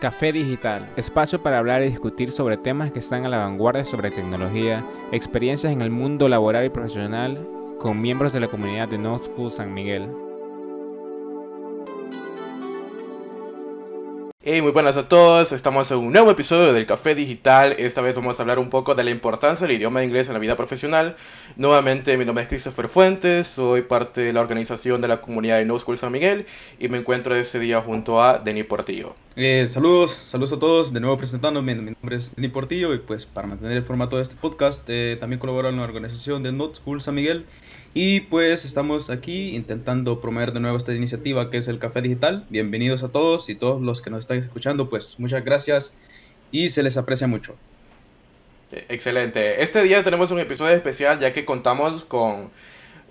Café Digital, espacio para hablar y discutir sobre temas que están a la vanguardia sobre tecnología, experiencias en el mundo laboral y profesional con miembros de la comunidad de No School San Miguel. Hey, muy buenas a todos, estamos en un nuevo episodio del Café Digital. Esta vez vamos a hablar un poco de la importancia del idioma inglés en la vida profesional. Nuevamente, mi nombre es Christopher Fuentes, soy parte de la organización de la comunidad de No School San Miguel y me encuentro este día junto a Denis Portillo. Eh, saludos, saludos a todos, de nuevo presentándome, mi nombre es Denis Portillo y pues para mantener el formato de este podcast eh, también colaboro en la organización de No School San Miguel y pues estamos aquí intentando promover de nuevo esta iniciativa que es el Café Digital. Bienvenidos a todos y todos los que nos están escuchando, pues muchas gracias y se les aprecia mucho. Excelente. Este día tenemos un episodio especial ya que contamos con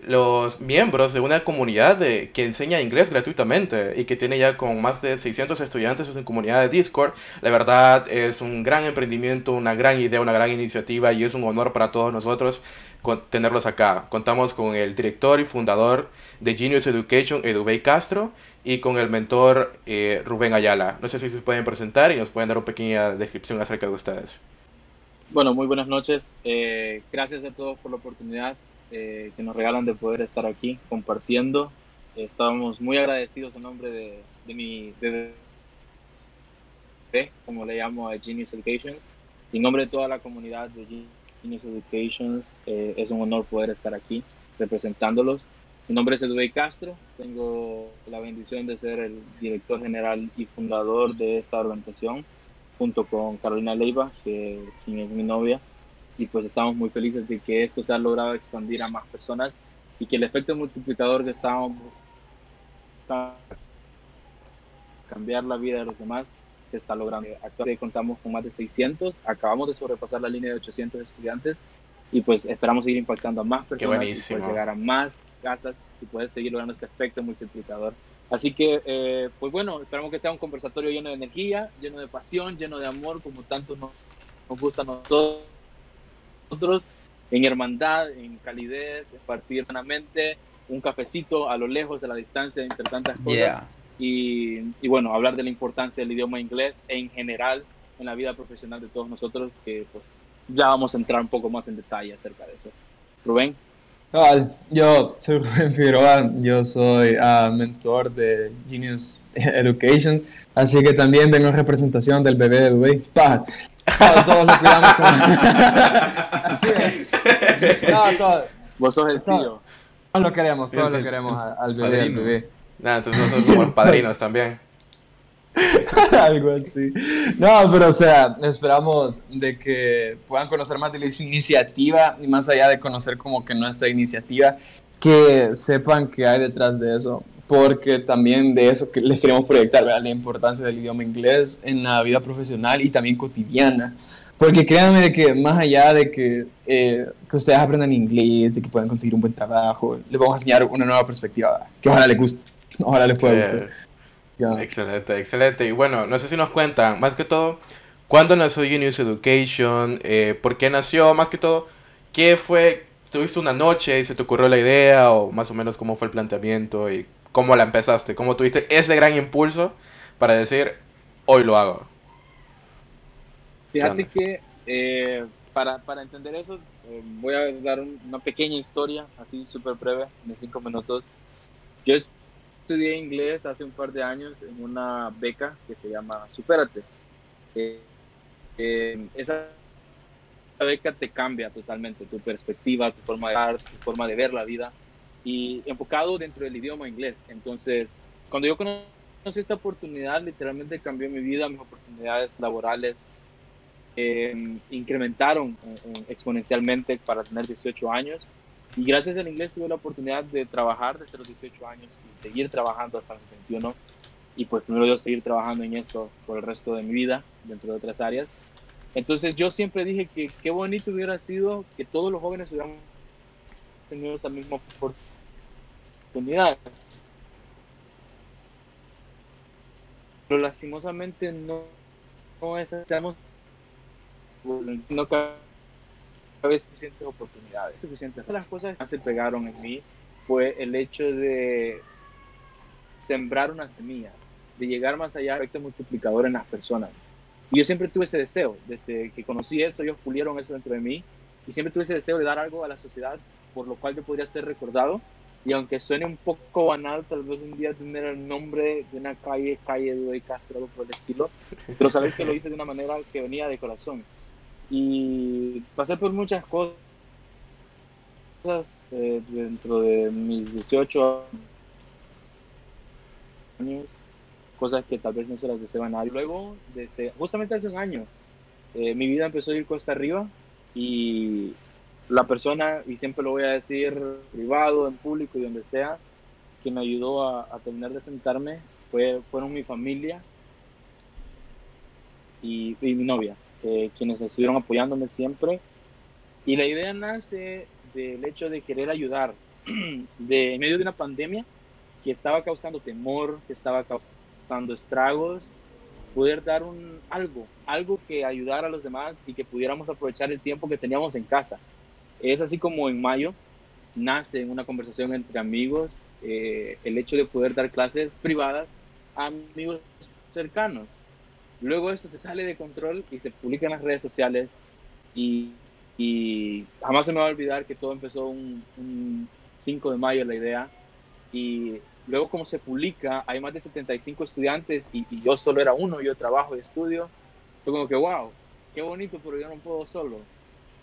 los miembros de una comunidad de, que enseña inglés gratuitamente y que tiene ya con más de 600 estudiantes en su comunidad de Discord. La verdad es un gran emprendimiento, una gran idea, una gran iniciativa y es un honor para todos nosotros tenerlos acá. Contamos con el director y fundador de Genius Education, Edubey Castro, y con el mentor eh, Rubén Ayala. No sé si se pueden presentar y nos pueden dar una pequeña descripción acerca de ustedes. Bueno, muy buenas noches. Eh, gracias a todos por la oportunidad eh, que nos regalan de poder estar aquí compartiendo. Estábamos muy agradecidos en nombre de, de mi bebé, como le llamo a Genius Education, y en nombre de toda la comunidad de Genius Educations. Eh, es un honor poder estar aquí representándolos. Mi nombre es Eduardo Castro. Tengo la bendición de ser el director general y fundador de esta organización, junto con Carolina Leiva, que, quien es mi novia. Y pues estamos muy felices de que esto se ha logrado expandir a más personas y que el efecto multiplicador que estamos cambiar la vida de los demás se está logrando. Actualmente contamos con más de 600, acabamos de sobrepasar la línea de 800 estudiantes y pues esperamos seguir impactando a más personas y poder llegar a más casas y poder seguir logrando este efecto multiplicador. Así que, eh, pues bueno, esperamos que sea un conversatorio lleno de energía, lleno de pasión, lleno de amor, como tanto nos, nos gusta a nosotros, en hermandad, en calidez, en partir sanamente, un cafecito a lo lejos de la distancia entre tantas cosas. Y, y, bueno, hablar de la importancia del idioma inglés en general en la vida profesional de todos nosotros, que pues ya vamos a entrar un poco más en detalle acerca de eso. Rubén. Yo soy Rubén Figueroa, yo soy uh, mentor de Genius Education, así que también vengo en representación del bebé de Dubey. Pa, todos lo cuidamos como... así es. No, todo, Vos sos el tío. Todos lo queremos, todos lo queremos al bebé, al bebé. Nada, entonces nosotros somos los padrinos también. Algo así. No, pero o sea, esperamos de que puedan conocer más de la iniciativa y más allá de conocer como que nuestra iniciativa, que sepan que hay detrás de eso, porque también de eso que les queremos proyectar, ¿verdad? la importancia del idioma inglés en la vida profesional y también cotidiana. Porque créanme que más allá de que, eh, que ustedes aprendan inglés, de que puedan conseguir un buen trabajo, les vamos a enseñar una nueva perspectiva, que ojalá les guste. Ojalá les pueda gustar. Excelente, excelente. Y bueno, no sé si nos cuentan, más que todo, ¿cuándo nació Genius Education? Eh, ¿Por qué nació? Más que todo, ¿qué fue? ¿Tuviste una noche y se te ocurrió la idea? ¿O más o menos cómo fue el planteamiento? ¿Y cómo la empezaste? ¿Cómo tuviste ese gran impulso para decir, hoy lo hago? Fíjate que eh, para, para, entender eso, eh, voy a dar una pequeña historia, así súper breve, de cinco minutos. Yo estudié inglés hace un par de años en una beca que se llama Supérate. Eh, eh, esa beca te cambia totalmente tu perspectiva, tu forma de ver, tu forma de ver la vida y enfocado dentro del idioma inglés. Entonces, cuando yo conocí esta oportunidad, literalmente cambió mi vida, mis oportunidades laborales eh, incrementaron exponencialmente para tener 18 años y gracias al inglés tuve la oportunidad de trabajar desde los 18 años y seguir trabajando hasta los 21. Y pues primero yo seguir trabajando en esto por el resto de mi vida, dentro de otras áreas. Entonces yo siempre dije que qué bonito hubiera sido que todos los jóvenes hubiéramos tenido esa misma oportunidad. Pero lastimosamente no, no es, no vez suficientes oportunidades, suficientes. Una de las cosas que más se pegaron en mí fue el hecho de sembrar una semilla. de llegar más allá, efecto multiplicador en las personas. Y yo siempre tuve ese deseo, desde que conocí eso, ellos pulieron eso dentro de mí, y siempre tuve ese deseo de dar algo a la sociedad por lo cual yo podría ser recordado. Y aunque suene un poco banal, tal vez un día tener el nombre de una calle, calle de Castro, algo por el estilo, pero saber que lo hice de una manera que venía de corazón. Y pasé por muchas cosas eh, dentro de mis 18 años, cosas que tal vez no se las deseo a nadie. Luego, desde, justamente hace un año, eh, mi vida empezó a ir cuesta arriba y la persona, y siempre lo voy a decir privado, en público y donde sea, que me ayudó a, terminar de sentarme fue, fueron mi familia y, mi novia, eh, quienes estuvieron apoyándome siempre. Y la idea nace del hecho de querer ayudar de en medio de una pandemia que estaba causando temor, que estaba causando estragos, poder dar un algo, algo que ayudara a los demás y que pudiéramos aprovechar el tiempo que teníamos en casa. Es así como en mayo nace una conversación entre amigos eh, el hecho de poder dar clases privadas a amigos cercanos. Luego esto se sale de control y se publica en las redes sociales y, y jamás se me va a olvidar que todo empezó un, 5 de mayo la idea y luego como se publica hay más de 75 estudiantes y, y yo solo era uno, yo trabajo y estudio, fue como que wow, qué bonito, pero yo no puedo solo.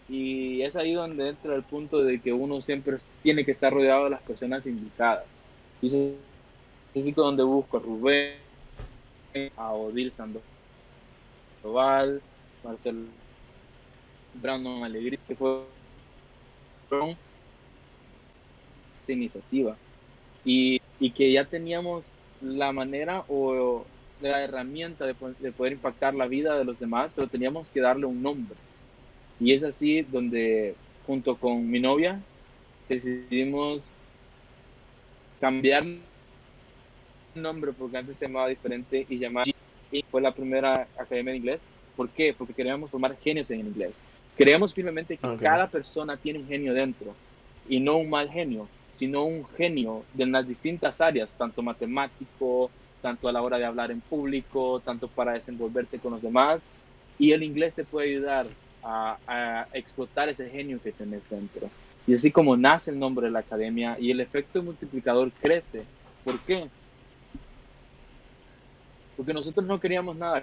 Y es ahí donde entra el punto de que uno siempre tiene que estar rodeado de las personas indicadas. Y es así donde busco a Rubén, a Odil Sandoval, Marcel Brandon Alegris, que fue esa iniciativa. Y, y, que ya teníamos la manera o la herramienta de, de poder impactar la vida de los demás, pero teníamos que darle un nombre y es así donde, junto con mi novia, decidimos cambiar el nombre porque antes se llamaba diferente y llamar y fue la primera academia de inglés. ¿Por qué? Porque queríamos formar genios en inglés. Creemos firmemente que cada persona tiene un genio dentro y no un mal genio, sino un genio de las distintas áreas, tanto matemático, tanto a la hora de hablar en público, tanto para desenvolverte con los demás. Y el inglés te puede ayudar a, explotar ese genio que tenés dentro. Y así como nace el nombre de la academia y el efecto multiplicador crece. ¿Por qué? Porque nosotros no queríamos nada a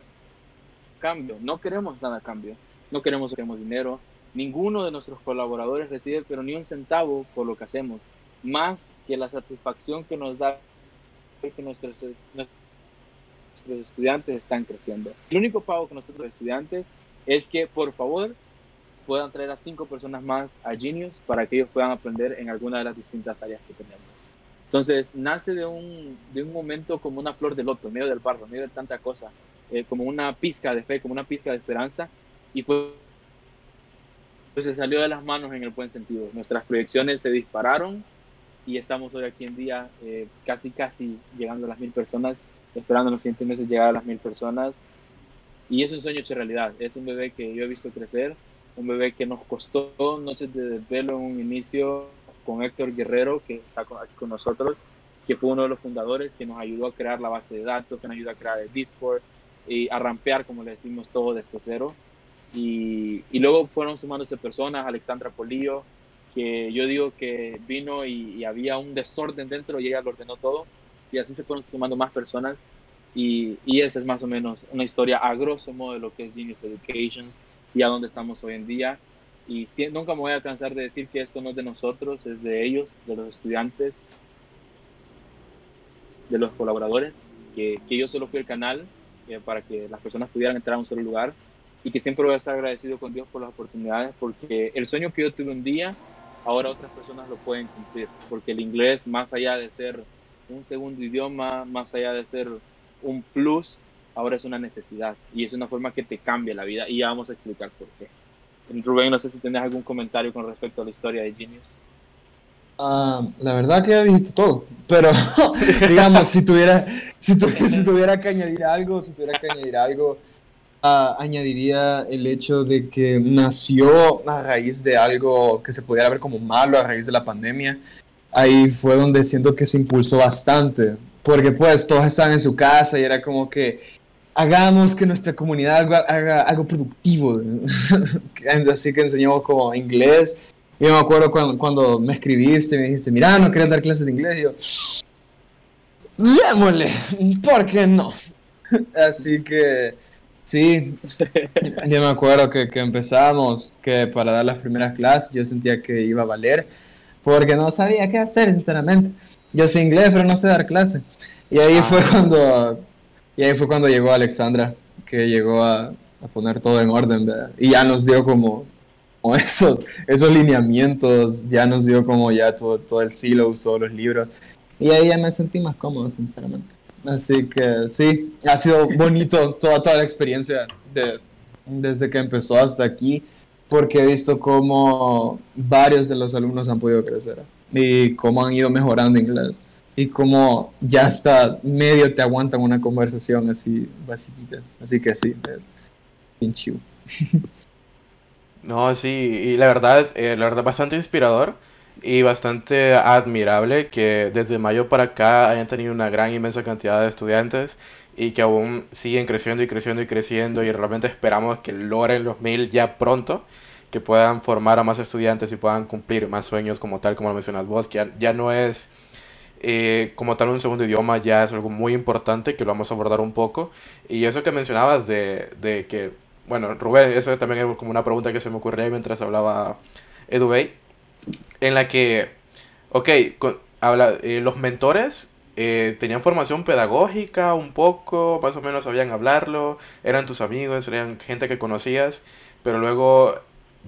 cambio, no queremos nada a cambio, no queremos, queremos dinero. Ninguno de nuestros colaboradores recibe pero ni un centavo por lo que hacemos, más que la satisfacción que nos da que nuestros, nuestros estudiantes están creciendo. El único pago que nosotros estudiantes es que por favor puedan traer a cinco personas más a Genius para que ellos puedan aprender en alguna de las distintas áreas que tenemos. Entonces, nace de un, de un momento como una flor de loto, en medio del barro, en medio de tanta cosa, eh, como una pizca de fe, como una pizca de esperanza, y pues, pues se salió de las manos en el buen sentido. Nuestras proyecciones se dispararon y estamos hoy aquí en día eh, casi, casi llegando a las mil personas, esperando en los siguientes meses llegar a las mil personas y es un sueño hecho realidad. Es un bebé que yo he visto crecer, un bebé que nos costó noches de desvelo en un inicio con Héctor Guerrero, que está aquí con nosotros, que fue uno de los fundadores, que nos ayudó a crear la base de datos, que nos ayudó a crear el Discord y a rampear, como le decimos, todo desde cero. Y, y luego fueron sumándose personas, Alexandra Polillo, que yo digo que vino y, y había un desorden dentro y ella lo ordenó todo. Y así se fueron sumando más personas y, y, esa es más o menos una historia a grosso modo de lo que es Genius Education y a dónde estamos hoy en día. Y nunca me voy a cansar de decir que esto no es de nosotros, es de ellos, de los estudiantes, de los colaboradores, que, que yo solo fui el canal eh, para que las personas pudieran entrar a un solo lugar y que siempre voy a estar agradecido con Dios por las oportunidades, porque el sueño que yo tuve un día, ahora otras personas lo pueden cumplir, porque el inglés, más allá de ser un segundo idioma, más allá de ser un plus, ahora es una necesidad y es una forma que te cambia la vida y ya vamos a explicar por qué. Rubén, no sé si tienes algún comentario con respecto a la historia de Genius. Ah, la verdad que ya dijiste todo, pero digamos, si tuviera, si, tuviera que añadir algo, si tuviera que añadir algo, ah, añadiría el hecho de que nació a raíz de algo que se pudiera ver como malo a raíz de la pandemia. Ahí fue donde siento que se impulsó bastante porque pues todos estaban en su casa y era como que hagamos que nuestra comunidad haga, algo productivo. Así que enseñamos como inglés. Yo me acuerdo cuando, cuando me escribiste me dijiste, mira, no quieres dar clases de inglés. Y yo, démosle, ¿por qué no? Así que sí, yo me acuerdo que, que empezamos, que para dar las primeras clases yo sentía que iba a valer, porque no sabía qué hacer, sinceramente. Yo sé inglés, pero no sé dar clase. Y ahí fue ah. cuando y ahí fue cuando llegó Alexandra, que llegó a, a poner todo en orden, ¿verdad? Y ya nos dio como, como esos, esos lineamientos, ya nos dio como ya todo, todo el silo, todos los libros. Y ahí ya me sentí más cómodo, sinceramente. Así que sí, ha sido bonito toda, toda la experiencia de, desde que empezó hasta aquí, porque he visto cómo varios de los alumnos han podido crecer y cómo han ido mejorando inglés y cómo ya hasta medio te aguantan una conversación así básicita. Así que sí, es bien. No, sí, y la verdad, eh, la verdad bastante inspirador y bastante admirable que desde mayo para acá hayan tenido una gran inmensa cantidad de estudiantes y que aún siguen creciendo y creciendo y creciendo y realmente esperamos que logren los mil ya pronto, que puedan formar a más estudiantes y puedan cumplir más sueños como tal como lo mencionas vos, que ya, no es eh, como tal un segundo idioma, ya es algo muy importante que lo vamos a abordar un poco. Y eso que mencionabas de, de que, bueno, Rubén, eso también es como una pregunta que se me ocurría mientras hablaba EduBay en la que, ok, habla, eh, los mentores eh, tenían formación pedagógica un poco, más o menos sabían hablarlo, eran tus amigos, eran gente que conocías, pero luego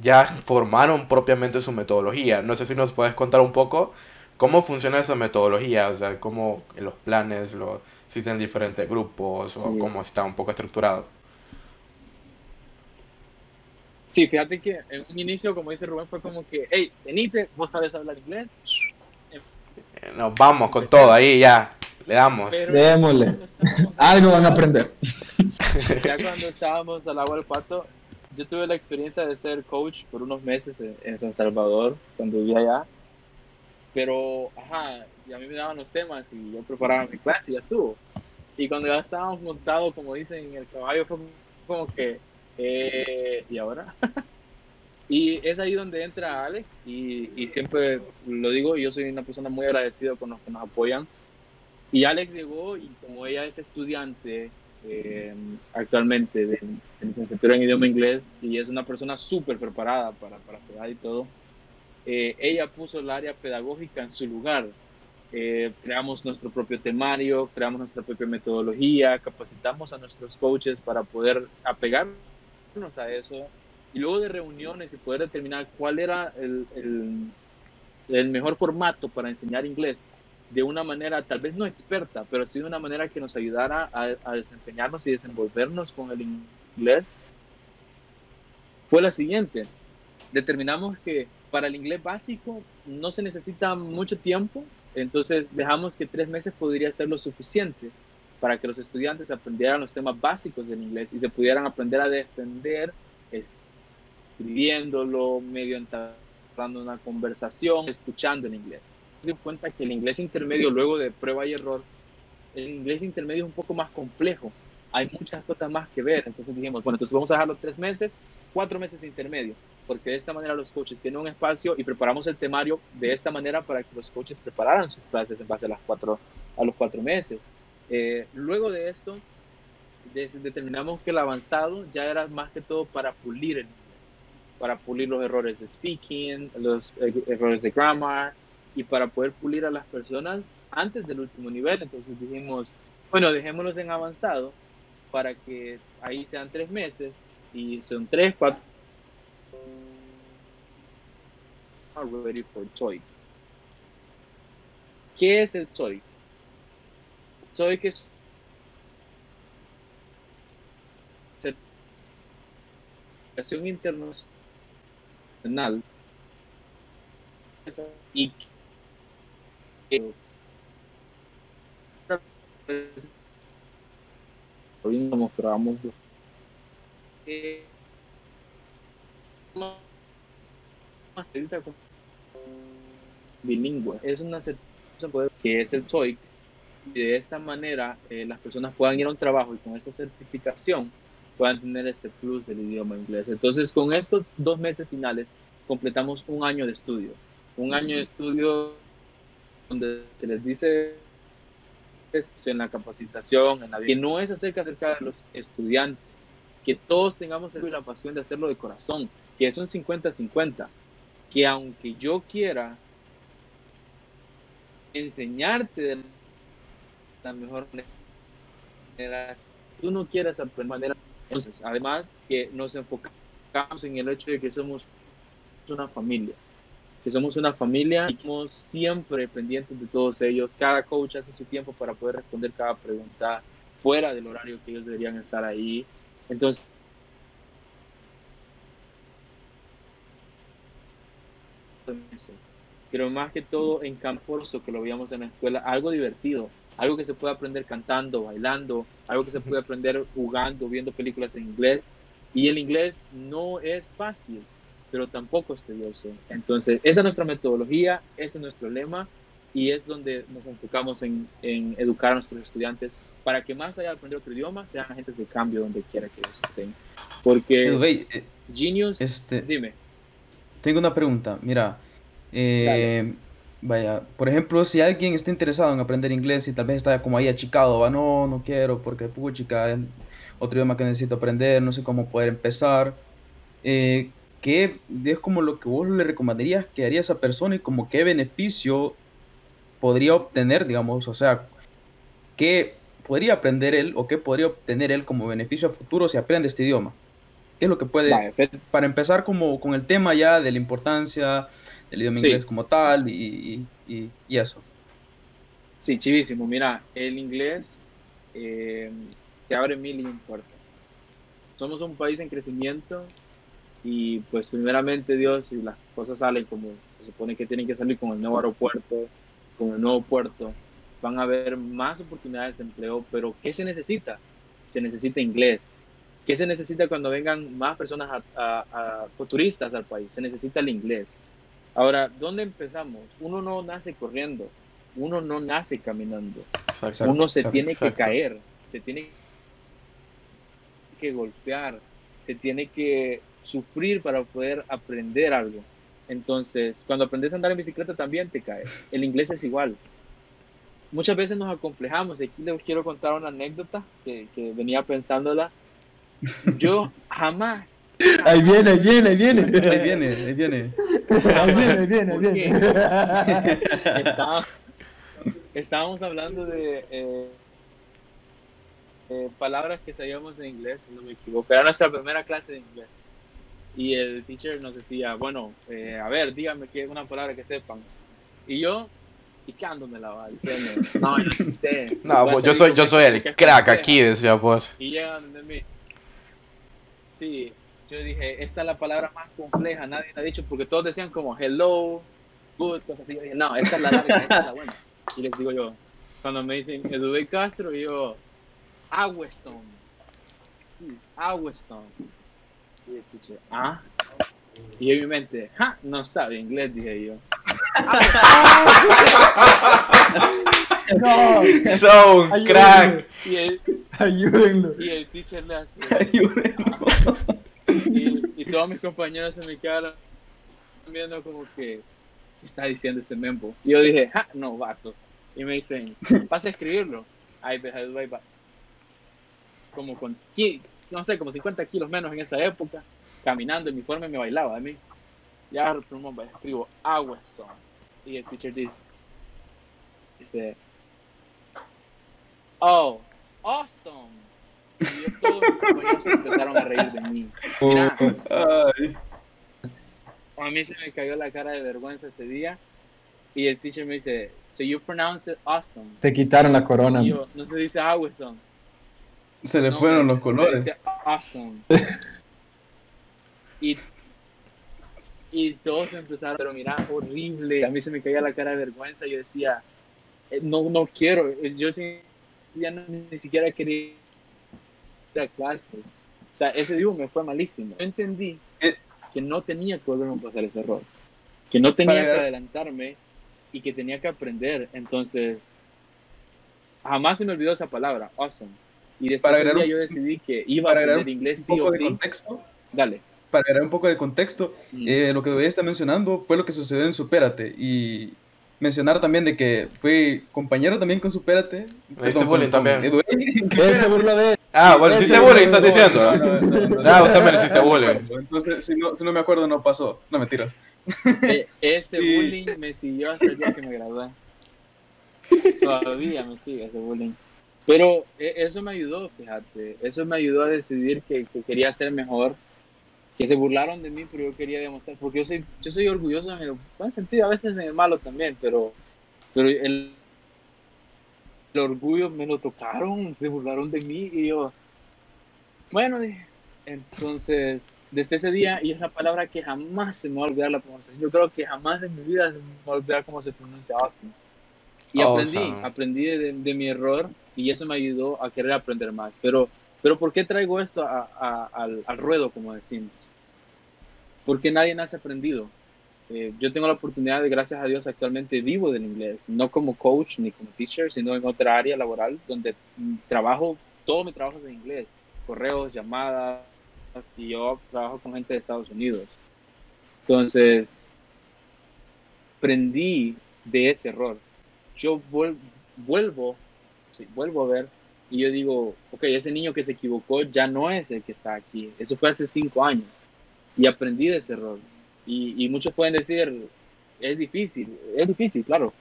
ya formaron propiamente su metodología. No sé si nos puedes contar un poco cómo funciona esa metodología, o sea, cómo los planes, lo, si tienen diferentes grupos o cómo está un poco estructurado. Sí, fíjate que en un inicio, como dice Rubén, fue como que, hey, venite, vos sabes hablar inglés. Eh, nos vamos con todo ahí, ya, le damos. Démosle. Algo van a aprender. Ya cuando estábamos al agua del pato, yo tuve la experiencia de ser coach por unos meses en, San Salvador, cuando vivía allá. Pero, ajá, y a mí me daban los temas y yo preparaba mi clase y ya estuvo. Y cuando ya estábamos montados, como dicen, en el caballo, fue como que eh, ¿Y ahora? y es ahí donde entra Alex y, y, siempre lo digo, yo soy una persona muy agradecida con los que nos apoyan. Y Alex llegó y como ella es estudiante eh, actualmente de, de, licenciatura en idioma inglés y es una persona súper preparada para, para estudiar y todo, eh, ella puso el área pedagógica en su lugar. creamos nuestro propio temario, creamos nuestra propia metodología, capacitamos a nuestros coaches para poder apegar a eso y luego de reuniones y poder determinar cuál era el, el, mejor formato para enseñar inglés de una manera tal vez no experta, pero sí de una manera que nos ayudara a, a desempeñarnos y desenvolvernos con el inglés, fue la siguiente. Determinamos que para el inglés básico no se necesita mucho tiempo, entonces dejamos que tres meses podría ser lo suficiente para que los estudiantes aprendieran los temas básicos del inglés y se pudieran aprender a defender escribiéndolo, medio entrando una conversación, escuchando en inglés. Se cuenta que el inglés intermedio, luego de prueba y error, el inglés intermedio es un poco más complejo. Hay muchas cosas más que ver. Entonces dijimos, bueno, entonces vamos a dejarlo tres meses, cuatro meses intermedio, porque de esta manera los coaches tienen un espacio y preparamos el temario de esta manera para que los coaches prepararan sus clases en base a, las cuatro, a los cuatro meses. Eh, luego de esto, determinamos que el avanzado ya era más que todo para pulir el para pulir los errores de speaking, los eh, errores de grammar y para poder pulir a las personas antes del último nivel. Entonces dijimos, bueno, dejémoslos en avanzado para que ahí sean tres meses y son tres, cuatro. Ready for TOEIC. ¿Qué es el TOEIC? soy que certificación internacional y que hoy mostramos eh, bilingüe es una certificación que es el TOEIC de esta manera eh, las personas puedan ir a un trabajo y con esta certificación puedan tener este plus del idioma inglés. Entonces, con estos dos meses finales, completamos un año de estudio. Un año de estudio donde se les dice en la capacitación, en la que no es acerca, acerca de los estudiantes, que todos tengamos la pasión de hacerlo de corazón, que es un 50-50, que aunque yo quiera enseñarte de la mejor manera, tú no quieras aprender manera, entonces, además que nos enfocamos en el hecho de que somos una familia, que somos una familia y estamos siempre pendientes de todos ellos. Cada coach hace su tiempo para poder responder cada pregunta fuera del horario que ellos deberían estar ahí. Entonces, pero más que todo en Camporso, que lo veíamos en la escuela, algo divertido, algo que se puede aprender cantando, bailando, algo que se puede aprender jugando, viendo películas en inglés. Y el inglés no es fácil, pero tampoco es tedioso. Entonces, esa es nuestra metodología, ese es nuestro lema y es donde nos enfocamos en, en educar a nuestros estudiantes para que más allá de aprender otro idioma, sean agentes de cambio donde quiera que ellos estén. Porque Eh, Genius, este- dime. Tengo una pregunta, mira, eh, vaya, por ejemplo, si alguien está interesado en aprender inglés y tal vez está como ahí achicado, va, no, no quiero porque puchica, es otro idioma que necesito aprender, no sé cómo poder empezar, eh, ¿qué es como lo que vos le recomendarías que haría esa persona y como qué beneficio podría obtener, digamos, o sea, qué podría aprender él o qué podría obtener él como beneficio a futuro si aprende este idioma? ¿Qué es lo que puede para empezar como con el tema ya de la importancia del idioma Sí. inglés como tal y, y- y- y eso. Sí, chivísimo. Mira, el inglés eh, te abre mil y un puertas. Somos un país en crecimiento y pues primeramente Dios, si las cosas salen como se supone que tienen que salir con el nuevo aeropuerto, con el nuevo puerto, van a haber más oportunidades de empleo, pero ¿qué se necesita? Se necesita inglés. ¿Qué se necesita cuando vengan más personas a, a- a- o turistas al país? Se necesita el inglés. Ahora, ¿dónde empezamos? Uno no nace corriendo, uno no nace caminando, Exacto. uno se exacto, tiene que caer, se tiene que golpear, se tiene que sufrir para poder aprender algo. Entonces, cuando aprendes a andar en bicicleta también te caes. El inglés es igual. Muchas veces nos acomplejamos. Aquí les quiero contar una anécdota que, que venía pensándola. Yo jamás, Ahí viene, ahí viene, ahí viene. Ahí viene, ahí viene. Ahí viene, ahí viene, ahí ¿Por viene. Estaba- estábamos hablando de eh, eh, palabras que sabíamos en inglés, si no me equivoco. Era nuestra primera clase de inglés. Y el teacher nos decía, bueno, eh, a ver, dígame que una palabra que sepan. Y yo, picándomela, va, diciendo, no, yo sí sé. No, pues, yo soy, yo soy el crack francesa". aquí, decía pues. Y llegan de mí. Sí, yo dije, esta es la palabra más compleja, nadie la ha dicho, porque todos decían como hello, good, cosas así. Yo dije, no, esta es la larga, esta es la buena. Y les digo yo, cuando me dicen Eduardo Castro, yo, Agueson. Sí, Agueson. Y teacher, ah. Y en mi mente, ja, no sabe inglés, dije yo. No, So, un Ayúdenme. crack. Y el, ayúdenlo. y el teacher le hace, Ayúdenlo. y, y todos mis compañeros se me quedaron viendo como que ¿qué está diciendo este membo? Y yo dije, ja, no, vato. Y me dicen, vas a escribirlo. Va, ahí va. Como con, no sé, como 50 kilos menos en esa época, caminando, el uniforme me bailaba a mí. Ya plumón, va, escribo, agua son. Y el teacher dice, dice, oh, awesome. Y todos mis compañeros empezaron a reír de mí. Mira, a mí se me cayó la cara de vergüenza ese día. Y el teacher me dice, so you pronounce it awesome. Te quitaron la corona. Y yo, no se dice awesome. Se le No, fueron los colores. dice awesome. y, y todos empezaron, pero mira, horrible. A mí se me caía la cara de vergüenza. Yo decía, eh, no, no quiero. Yo sí, ya no- ni siquiera quería ir a clase. O sea, ese dibujo me fue malísimo. Yo entendí Eh. que no tenía que volverme a pasar ese error. Que no tenía Para- que adelantarme y que tenía que aprender. Entonces, jamás se me olvidó esa palabra, awesome. Y desde Para ese agregar día un- yo decidí que iba a aprender inglés sí o sí. contexto, Dale. Para agregar un poco de contexto, Mm. eh, lo que Dubey está mencionando fue lo que sucedió en Supérate y mencionar también de que fue compañero también con Supérate. perdón, bullying con- con también. Edubey. Él se burló de él. Ah, bueno, Ese hiciste bullying, estás no, diciendo. No, no, no, no, Ah, no, usted me no, hiciste bullying. Entonces, si no, si no me acuerdo, no pasó. No, mentiras. E- ese bullying me siguió hasta el día que me gradué. Todavía me sigue ese bullying. Pero e- eso me ayudó, fíjate. Eso me ayudó a decidir que, que quería ser mejor. Que se burlaron de mí, pero yo quería demostrar. Porque yo soy, yo soy orgulloso en el buen sentido, a veces en el malo también. Pero, pero el, el orgullo me lo tocaron, se burlaron de mí. Y yo, bueno, dije, entonces, desde ese día, y es la palabra que jamás se me va a olvidar la pronunciación. Yo creo que jamás en mi vida se me va a olvidar cómo se pronuncia Austin. Y aprendí, Awesome. aprendí de, de mi error y eso me ayudó a querer aprender más. Pero, pero ¿por qué traigo esto a- a- al, al ruedo, como decimos? Porque nadie nace aprendido. Eh, yo tengo la oportunidad de, gracias a Dios, actualmente vivo del inglés, no como coach ni como teacher, sino en otra área laboral donde mm, trabajo, todo mi trabajo es en inglés, correos, llamadas, y yo trabajo con gente de Estados Unidos. Entonces, aprendí de ese error. Yo vuel- vuelvo, sí, vuelvo a ver y yo digo, ok, ese niño que se equivocó ya no es el que está aquí. Eso fue hace cinco años y aprendí de ese error. Y, y muchos pueden decir, es difícil, es difícil, claro,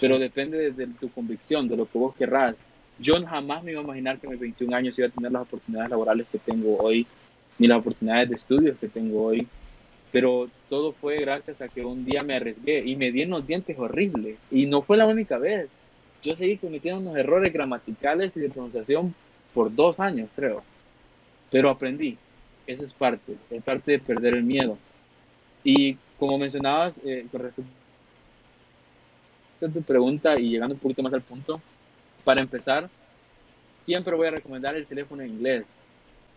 pero depende de, de tu convicción, de lo que vos querrás. Yo jamás me iba a imaginar que a mis 21 años iba a tener las oportunidades laborales que tengo hoy, ni las oportunidades de estudios que tengo hoy. Pero todo fue gracias a que un día me arriesgué y me di en los dientes horrible. Y no fue la única vez. Yo seguí cometiendo unos errores gramaticales y de pronunciación por dos años, creo. Pero aprendí. Eso es parte, es parte de perder el miedo. Y como mencionabas, eh, con respecto a tu pregunta y llegando un poquito más al punto, para empezar, siempre voy a recomendar el teléfono en inglés.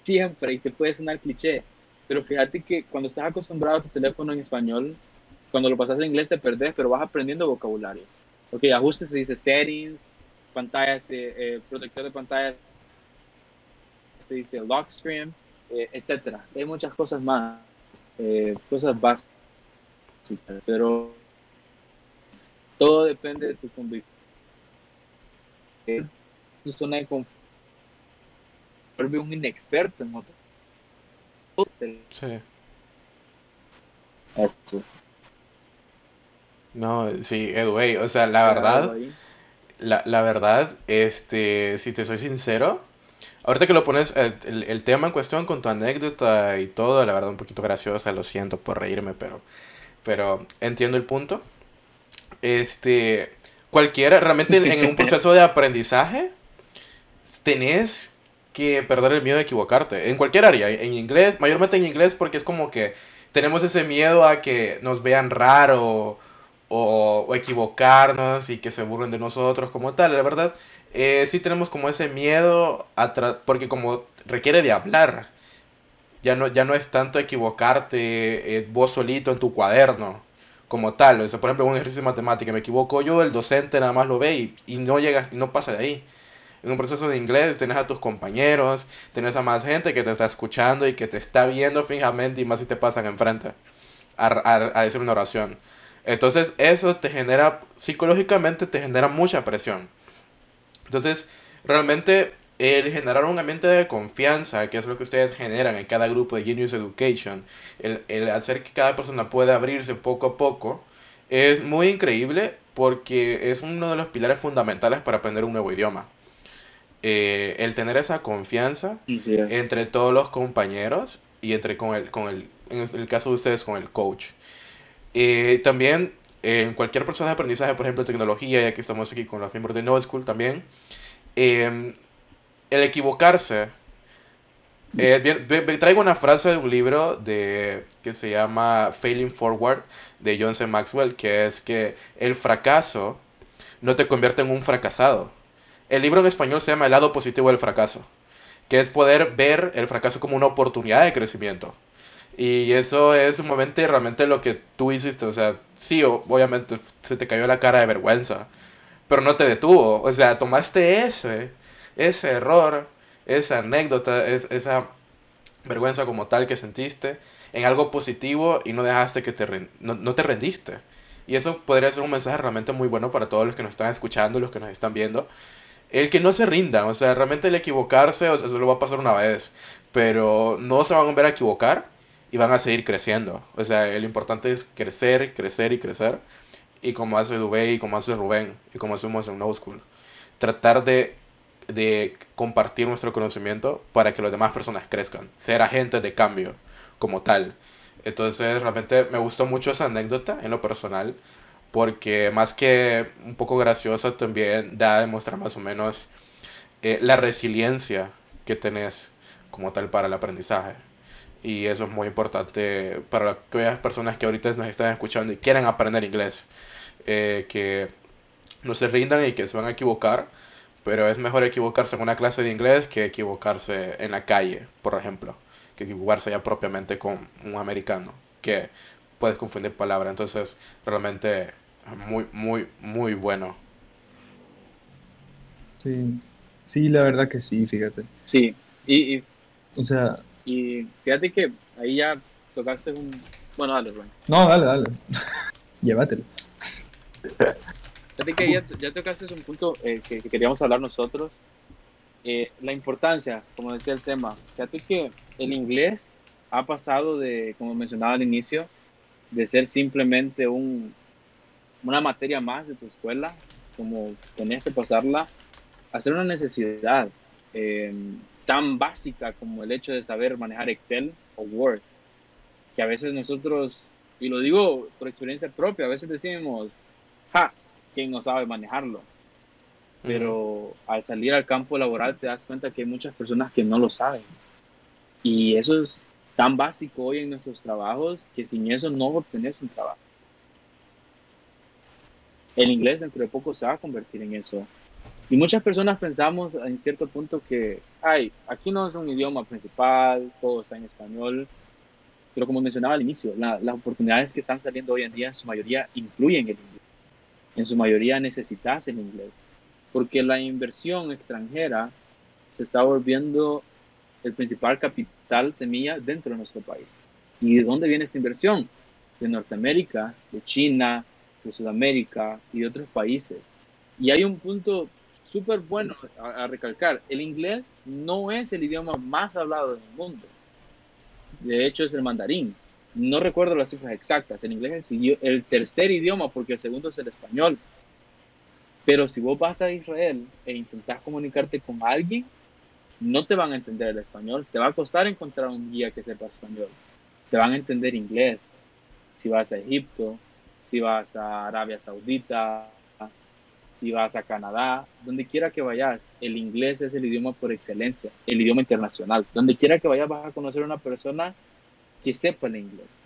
Siempre, y te puede sonar cliché, pero fíjate que cuando estás acostumbrado a tu teléfono en español, cuando lo pasas en inglés te perdés, pero vas aprendiendo vocabulario. Ok, ajustes se dice settings, pantallas, eh, eh, protector de pantalla se dice lock screen, eh, etcétera. Hay muchas cosas más, eh, cosas básicas, pero todo depende de tu convicción. Eh, tu zona de confort, vuelve un inexperto en otro. Sí. Esto. No, sí, Edway, o sea, la verdad, la, la verdad, este, si te soy sincero, ahorita que lo pones, el, el- el tema en cuestión con tu anécdota y todo, la verdad, un poquito graciosa, lo siento por reírme, pero, pero entiendo el punto. Este, cualquiera, realmente en un proceso de aprendizaje, tenés que perder el miedo de equivocarte, en cualquier área, en inglés, mayormente en inglés, porque es como que tenemos ese miedo a que nos vean raro o, o equivocarnos y que se burlen de nosotros como tal, la verdad. Eh, sí tenemos como ese miedo, a porque como requiere de hablar, ya no, ya no es tanto equivocarte eh, vos solito en tu cuaderno, como tal. O sea, por ejemplo, un ejercicio de matemática, me equivoco yo, el docente nada más lo ve y, y no llegas y no pasa de ahí. En un proceso de inglés tenés a tus compañeros, tenés a más gente que te está escuchando y que te está viendo fijamente y más si te pasan enfrente a, a, a decir una oración. Entonces eso te genera, psicológicamente te genera mucha presión. Entonces, realmente el generar un ambiente de confianza, que es lo que ustedes generan en cada grupo de Genius Education, el, el hacer que cada persona pueda abrirse poco a poco, es muy increíble porque es uno de los pilares fundamentales para aprender un nuevo idioma. Eh, el tener esa confianza Sí, entre todos los compañeros y entre con el, con el, en el caso de ustedes, con el coach. Eh, también en cualquier proceso de aprendizaje, por ejemplo, tecnología, ya que estamos aquí con los miembros de No School también, eh, el equivocarse. eh, traigo una frase de un libro de, que se llama Failing Forward de John C. Maxwell, que es que el fracaso no te convierte en un fracasado. El libro en español se llama El lado positivo del fracaso, que es poder ver el fracaso como una oportunidad de crecimiento. Y eso es sumamente realmente lo que tú hiciste. O sea, sí, obviamente se te cayó la cara de vergüenza. pero no te detuvo. O sea, tomaste ese, ese error, esa anécdota, es, esa vergüenza como tal que sentiste en algo positivo y no dejaste que te, no, no te rendiste. Y eso podría ser un mensaje realmente muy bueno para todos los que nos están escuchando, los que nos están viendo. El que no se rindan, o sea, realmente el equivocarse, o sea, eso lo va a pasar una vez, pero no se van a volver a equivocar y van a seguir creciendo. O sea, lo importante es crecer, crecer y crecer. Y como hace Dubé y como hace Rubén y como hacemos en No School, tratar de, de compartir nuestro conocimiento para que las demás personas crezcan, ser agentes de cambio como tal. Entonces, realmente me gustó mucho esa anécdota en lo personal, porque más que un poco graciosa, también da a demostrar más o menos eh, la resiliencia que tenés como tal para el aprendizaje. Y eso es muy importante para aquellas personas que ahorita nos están escuchando y quieren aprender inglés. Eh, que no se rindan y que se van a equivocar, pero es mejor equivocarse en una clase de inglés que equivocarse en la calle, por ejemplo que equivocarse ya propiamente con un americano, que puedes confundir palabras. Entonces, realmente muy, muy, muy bueno. Sí, sí, la verdad que sí, fíjate. Sí, y, o sea... Y fíjate que ahí ya tocaste un... Bueno, dale, Rubén. No, dale, dale. Llévatelo. Fíjate que ya, ya tocaste un punto eh, que, que, queríamos hablar nosotros. Eh, la importancia, como decía el tema. Fíjate que el inglés ha pasado de, como mencionaba al inicio, de ser simplemente un, una materia más de tu escuela, como tenés que pasarla, a ser una necesidad eh, tan básica como el hecho de saber manejar Excel o Word, que a veces nosotros, y lo digo por experiencia propia, a veces decimos, ja, ¿quién no sabe manejarlo? Pero al salir al campo laboral te das cuenta que hay muchas personas que no lo saben y eso es tan básico hoy en nuestros trabajos que sin eso no obtenés un trabajo. El inglés dentro de poco se va a convertir en eso. Y muchas personas pensamos en cierto punto que, ay, aquí no es un idioma principal, todo está en español. Pero como mencionaba al inicio, las oportunidades que están saliendo hoy en día en su mayoría incluyen el inglés. En su mayoría necesitas el inglés. Porque la inversión extranjera se está volviendo el principal capital semilla dentro de nuestro país. ¿Y de dónde viene esta inversión? De Norteamérica, de China, de Sudamérica y de otros países. Y hay un punto súper bueno a, recalcar. El inglés no es el idioma más hablado del mundo. De hecho, es el mandarín. No recuerdo las cifras exactas. El inglés es el tercer idioma porque el segundo es el español. Pero si vos vas a Israel e intentás comunicarte con alguien, no te van a entender el español, te va a costar encontrar un guía que sepa español, te van a entender inglés. Si vas a Egipto, si vas a Arabia Saudita, si vas a Canadá, donde quiera que vayas, el inglés es el idioma por excelencia, el idioma internacional. Donde quiera que vayas vas a conocer a una persona que sepa el inglés.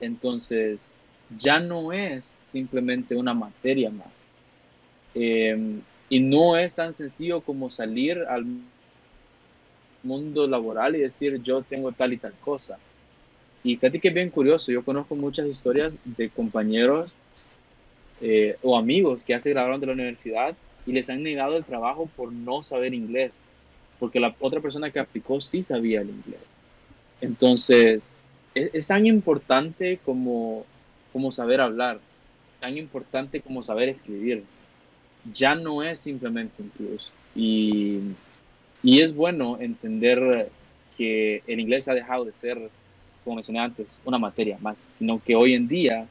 Entonces, ya no es simplemente una materia más. Eh, y no es tan sencillo como salir al mundo laboral y decir yo tengo tal y tal cosa. Y fíjate que es bien curioso, yo conozco muchas historias de compañeros eh, o amigos que ya se graduaron de la universidad y les han negado el trabajo por no saber inglés, porque la otra persona que aplicó sí sabía el inglés. Entonces, es, es tan importante como, como saber hablar, tan importante como saber escribir. Ya no es simplemente un plus. Y y es bueno entender que el inglés ha dejado de ser, como mencioné antes, una materia más, sino que hoy en día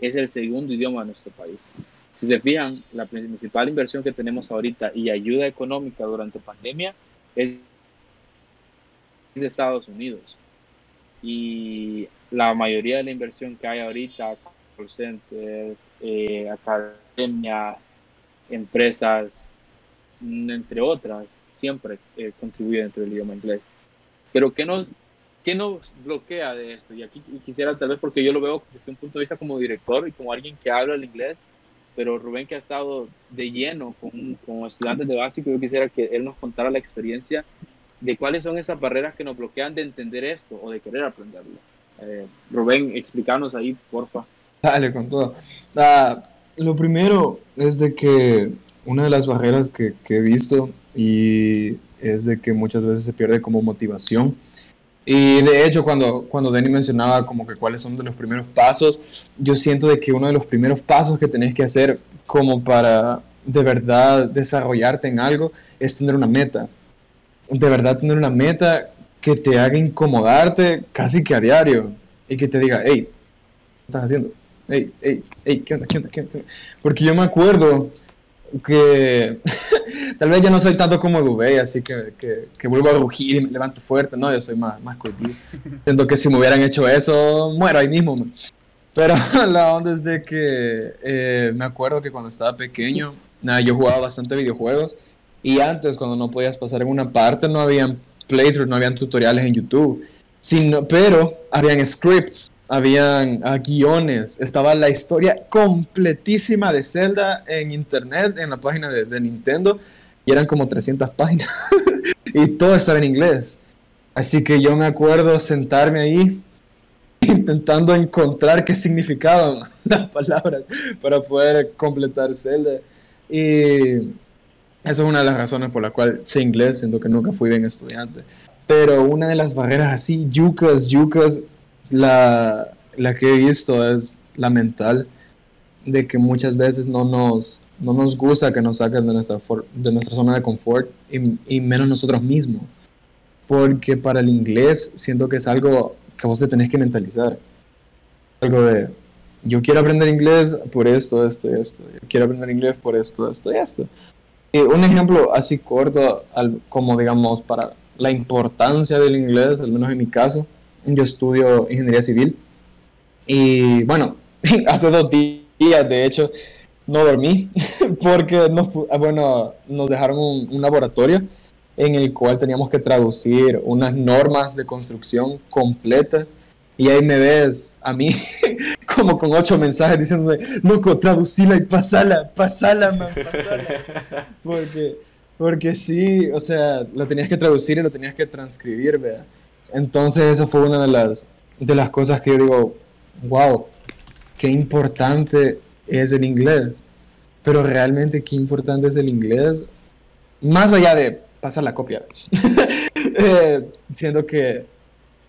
es el segundo idioma de nuestro país. Si se fijan, la principal inversión que tenemos ahorita y ayuda económica durante pandemia es de Estados Unidos. Y la mayoría de la inversión que hay ahorita, call centers, eh, academias, empresas, entre otras, siempre eh, contribuye dentro del idioma inglés. Pero ¿qué nos, ¿qué nos bloquea de esto? Y aquí quisiera tal vez, porque yo lo veo desde un punto de vista como director y como alguien que habla el inglés, pero Rubén que ha estado de lleno con, con estudiantes de básico, yo quisiera que él nos contara la experiencia de cuáles son esas barreras que nos bloquean de entender esto o de querer aprenderlo. Eh, Rubén, explícanos ahí, porfa. Dale, con todo. Ah, lo primero es de que una de las barreras que, que he visto y es de que muchas veces se pierde como motivación. Y de hecho, cuando, cuando Denny mencionaba como que cuáles son de los primeros pasos, yo siento de que uno de los primeros pasos que tenés que hacer como para de verdad desarrollarte en algo es tener una meta. De verdad tener una meta que te haga incomodarte casi que a diario y que te diga, hey, ¿qué estás haciendo? Hey, hey, hey, ¿qué onda? ¿Qué onda? ¿Qué onda? Porque yo me acuerdo que tal vez yo no soy tanto como Dubé, así que, que, que, vuelvo a rugir y me levanto fuerte, no, yo soy más, más. Siento que si me hubieran hecho eso, muero ahí mismo. Man. Pero la onda es de que eh, me acuerdo que cuando estaba pequeño, nada, yo jugaba bastante videojuegos y antes cuando no podías pasar en una parte no habían playthroughs, no habían tutoriales en YouTube, sino, pero habían scripts habían uh, guiones, estaba la historia completísima de Zelda en internet, en la página de, de Nintendo, y eran como 300 páginas, y todo estaba en inglés. Así que yo me acuerdo sentarme ahí intentando encontrar qué significaban las palabras para poder completar Zelda. Y esa es una de las razones por la cual sé inglés, siendo que nunca fui bien estudiante. Pero una de las barreras así, yucas, yucas, la, la que he visto es la mental, de que muchas veces no nos, no nos gusta que nos saquen de nuestra, de nuestra zona de confort y, menos nosotros mismos. Porque para el inglés siento que es algo que vos te tenés que mentalizar. Algo de, yo quiero aprender inglés por esto, esto y esto. Yo quiero aprender inglés por esto, esto y esto. Un ejemplo así corto, como digamos, para la importancia del inglés, al menos en mi caso, yo estudio ingeniería civil y bueno, hace dos días de hecho no dormí porque nos, bueno, nos dejaron un, un, laboratorio en el cual teníamos que traducir unas normas de construcción completas y ahí me ves a mí como con ocho mensajes diciendo loco, traducila y pasala, pasala, man, pasala. Porque, porque sí, o sea, lo tenías que traducir y lo tenías que transcribir, vea. Entonces esa fue una de las, de las cosas que yo digo, wow, qué importante es el inglés. Pero realmente qué importante es el inglés. Más allá de pasar la copia. eh, siendo que,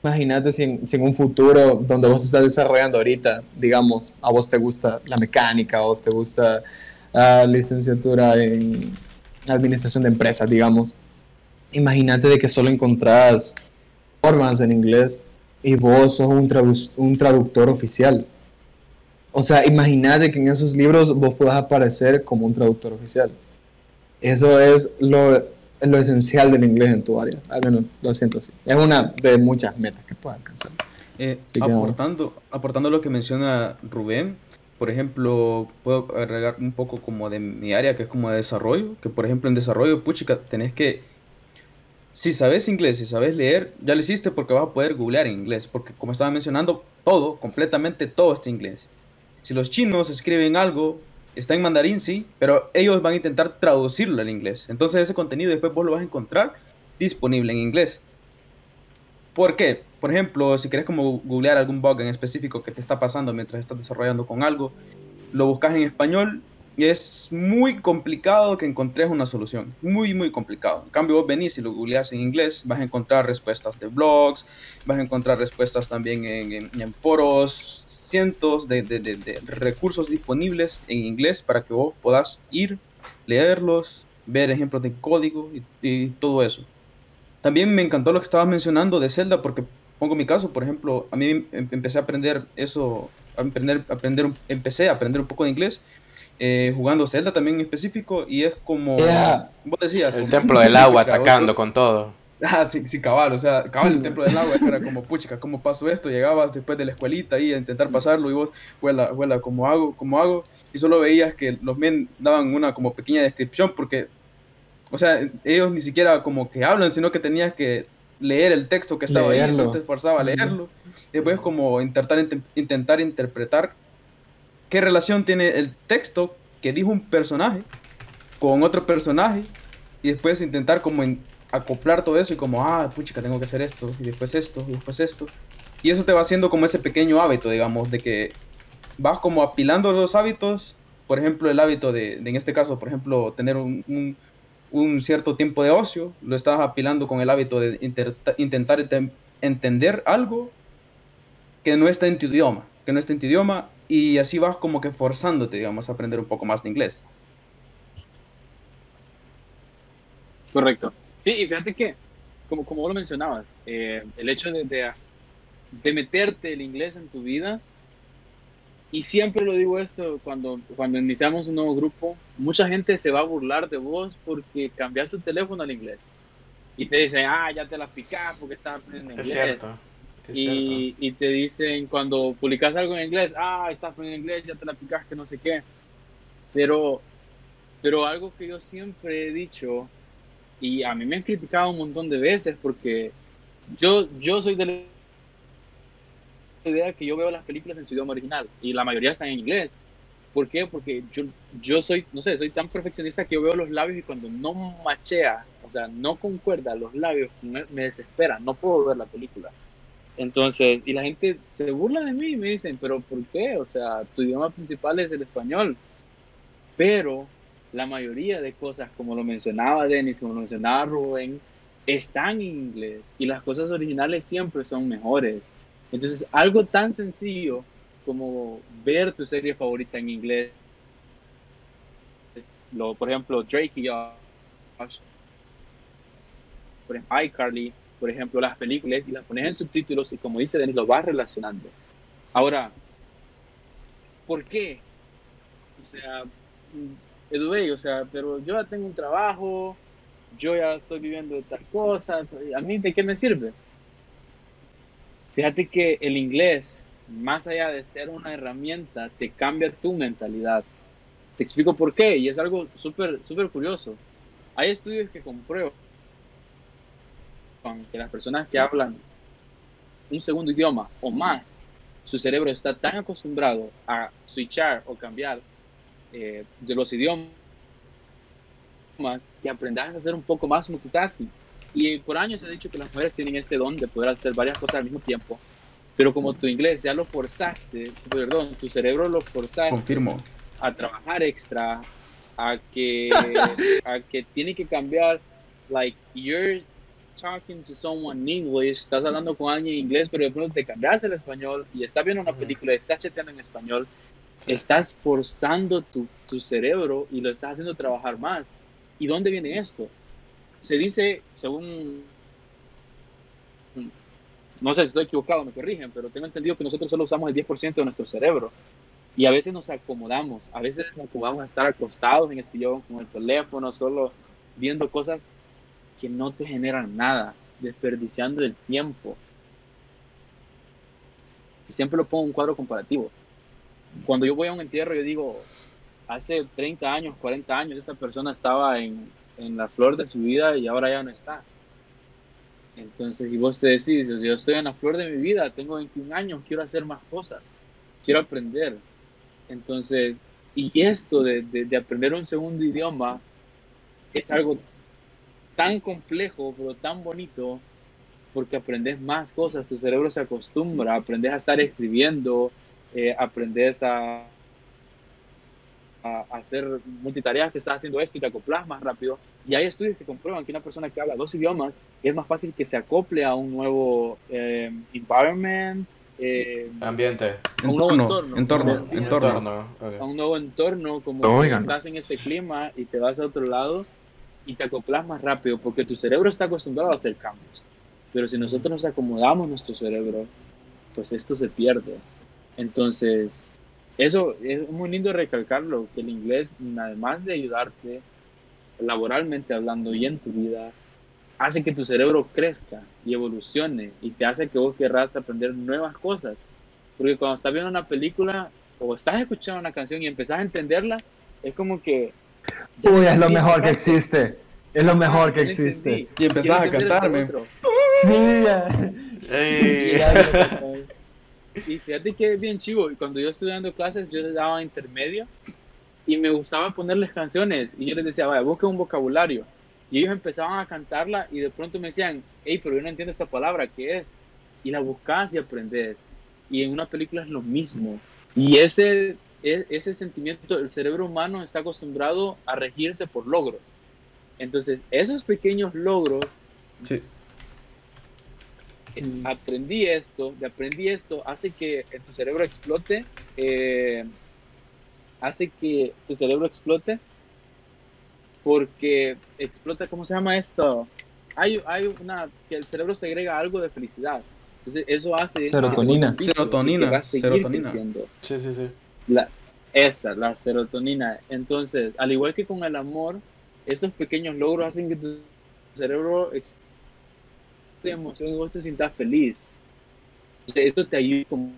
imagínate si en, un futuro donde vos estás desarrollando ahorita, digamos, a vos te gusta la mecánica, a vos te gusta la uh, licenciatura en administración de empresas, digamos. Imagínate de que solo encontrás formas en inglés y vos sos un, tradu un traductor oficial. O sea, imagínate que en esos libros vos puedas aparecer como un traductor oficial. Eso es lo, lo esencial del inglés en tu área. Al menos lo siento así. Es una de muchas metas que puedas alcanzar. Eh, aportando, aportando lo que menciona Rubén, por ejemplo, puedo agregar un poco como de mi área, que es como de desarrollo, que por ejemplo en desarrollo, puchica, tenés que si sabes inglés, si sabes leer, ya lo hiciste porque vas a poder googlear en inglés. Porque como estaba mencionando, todo, completamente todo está en inglés. Si los chinos escriben algo, está en mandarín, sí, pero ellos van a intentar traducirlo al inglés. Entonces ese contenido después vos lo vas a encontrar disponible en inglés. ¿Por qué? Por ejemplo, si querés como googlear algún bug en específico que te está pasando mientras estás desarrollando con algo, lo buscas en español y es muy complicado que encontres una solución. Muy, muy complicado. En cambio, vos venís y lo googleas en inglés, vas a encontrar respuestas de blogs, vas a encontrar respuestas también en, en, en foros, cientos de, de, de, de, recursos disponibles en inglés para que vos puedas ir, leerlos, ver ejemplos de código y, y todo eso. También me encantó lo que estabas mencionando de Zelda, porque pongo mi caso, por ejemplo, a mí em, empecé a aprender eso, a aprender, aprender, empecé a aprender un poco de inglés eh, jugando Zelda también en específico y es como yeah. vos decías el templo del agua atacando con todo ah sí, sí cabal o sea cabal el templo del agua era como puchica cómo paso esto llegabas después de la escuelita ahí a intentar pasarlo y vos huela huela cómo hago cómo hago y solo veías que los men daban una como pequeña descripción porque o sea ellos ni siquiera como que hablan sino que tenías que leer el texto que estaba leerlo. ahí entonces te esforzaba a leerlo y después como intentar intentar interpretar qué relación tiene el texto que dijo un personaje con otro personaje y después intentar como acoplar todo eso y como, ah, puchica, tengo que hacer esto y después esto y después esto. Y eso te va haciendo como ese pequeño hábito, digamos, de que vas como apilando los hábitos por ejemplo, el hábito de, en este caso, por ejemplo, tener un, un, cierto tiempo de ocio, lo estás apilando con el hábito de intentar entender algo que no está en tu idioma, que no está en tu idioma, y así vas como que forzándote, digamos, a aprender un poco más de inglés. Correcto. Sí, y fíjate que, como, como vos lo mencionabas, eh, el hecho de, de, meterte el inglés en tu vida, y siempre lo digo esto cuando, cuando iniciamos un nuevo grupo, mucha gente se va a burlar de vos porque cambias tu teléfono al inglés. Y te dicen, ah, ya te la picás porque estás aprendiendo inglés. Es cierto. Y, y, te dicen cuando publicas algo en inglés, ah, estás aprendiendo inglés, ya te la picás, que no sé qué. Pero, pero algo que yo siempre he dicho y a mí me han criticado un montón de veces porque yo, yo soy de la idea que yo veo las películas en su idioma original y la mayoría están en inglés. ¿Por qué? Porque yo, yo soy, no sé, soy tan perfeccionista que yo veo los labios y cuando no machea, o sea, no concuerda los labios, me, me desespera, no puedo ver la película. Entonces, y la gente se burla de mí y me dicen, pero ¿por qué? O sea, tu idioma principal es el español. Pero la mayoría de cosas, como lo mencionaba Denis, como lo mencionaba Rubén, están en inglés y las cosas originales siempre son mejores. Entonces, algo tan sencillo como ver tu serie favorita en inglés, lo, por ejemplo, Drake y Josh, por ejemplo, iCarly, por ejemplo, las películas y las pones en subtítulos y como dice Denis, lo vas relacionando. Ahora, ¿por qué? O sea, Edubey, o sea, pero yo ya tengo un trabajo, yo ya estoy viviendo de tal cosa, ¿a mí de qué me sirve? Fíjate que el inglés, más allá de ser una herramienta, te cambia tu mentalidad. Te explico por qué, y es algo súper súper curioso. Hay estudios que comprueban que las personas que hablan un segundo idioma o más, su cerebro está tan acostumbrado a switchar o cambiar eh, de los idiomas que aprendas a hacer un poco más multitasking. Y por años se ha dicho que las mujeres tienen este don de poder hacer varias cosas al mismo tiempo. Pero como tu inglés ya lo forzaste, perdón, tu cerebro lo forzaste Confirmo. a trabajar extra, a que, a que tiene que cambiar, like, you're talking to someone in English, estás hablando con alguien en inglés, pero de pronto te cambias el español y estás viendo una película y estás chateando en español estás forzando tu, tu, cerebro y lo estás haciendo trabajar más. ¿Y dónde viene esto? Se dice, según, no sé si estoy equivocado, me corrigen, pero tengo entendido que nosotros solo usamos el 10% de nuestro cerebro. Y a veces nos acomodamos, a veces nos acomodamos a estar acostados en el sillón con el teléfono, solo viendo cosas que no te generan nada, desperdiciando el tiempo. Y siempre lo pongo en un cuadro comparativo cuando yo voy a un entierro, yo digo, hace 30 años, 40 años, esta persona estaba en, en la flor de su vida y ahora ya no está. Entonces, si vos te decís, yo estoy en la flor de mi vida, tengo 21 años, quiero hacer más cosas, quiero aprender. Entonces, y esto de, de aprender un segundo idioma es algo tan complejo, pero tan bonito, porque aprendes más cosas, tu cerebro se acostumbra, aprendes a estar escribiendo, eh, aprendes a, a, hacer multitareas que estás haciendo esto y te acoplas más rápido. Y hay estudios que comprueban que una persona que habla dos idiomas es más fácil que se acople a un nuevo eh, environment, eh, ambiente, a un nuevo entorno, entorno, entorno, a un nuevo entorno, como estás en este clima y te vas a otro lado y te acoplas más rápido porque tu cerebro está acostumbrado a hacer cambios. Pero si nosotros nos acomodamos nuestro cerebro, pues esto se pierde. Entonces, eso es muy lindo recalcarlo, que el inglés, además de ayudarte laboralmente hablando y en tu vida, hace que tu cerebro crezca y evolucione y te hace que vos querrás aprender nuevas cosas. Porque cuando estás viendo una película o estás escuchando una canción y empezás a entenderla, es como que... Uy, es lo mejor que existe. Es lo mejor que existe. Y empezás a cantarme. Sí, ya. Y fíjate que es bien chivo. Cuando yo estuve dando clases, yo les daba intermedio y me gustaba ponerles canciones. Y yo les decía, vaya, busca un vocabulario. Y ellos empezaban a cantarla y de pronto me decían, hey, pero yo no entiendo esta palabra, ¿qué es? Y la buscas y aprendes. Y en una película es lo mismo. Y ese e- ese sentimiento, el cerebro humano está acostumbrado a regirse por logros. Entonces, esos pequeños logros, Sí. aprendí esto, de aprendí esto, hace que en tu cerebro explote, eh, hace que tu cerebro explote, porque explota, ¿cómo se llama esto? Hay, hay una, que el cerebro segrega algo de felicidad. Entonces, eso hace... que Serotonina. que Serotonina, va a seguir serotonina. Sí, sí, sí. La, esa, la serotonina. Entonces, al igual que con el amor, estos pequeños logros hacen que tu cerebro de emoción y vos te sientas feliz. Esto te ayuda como,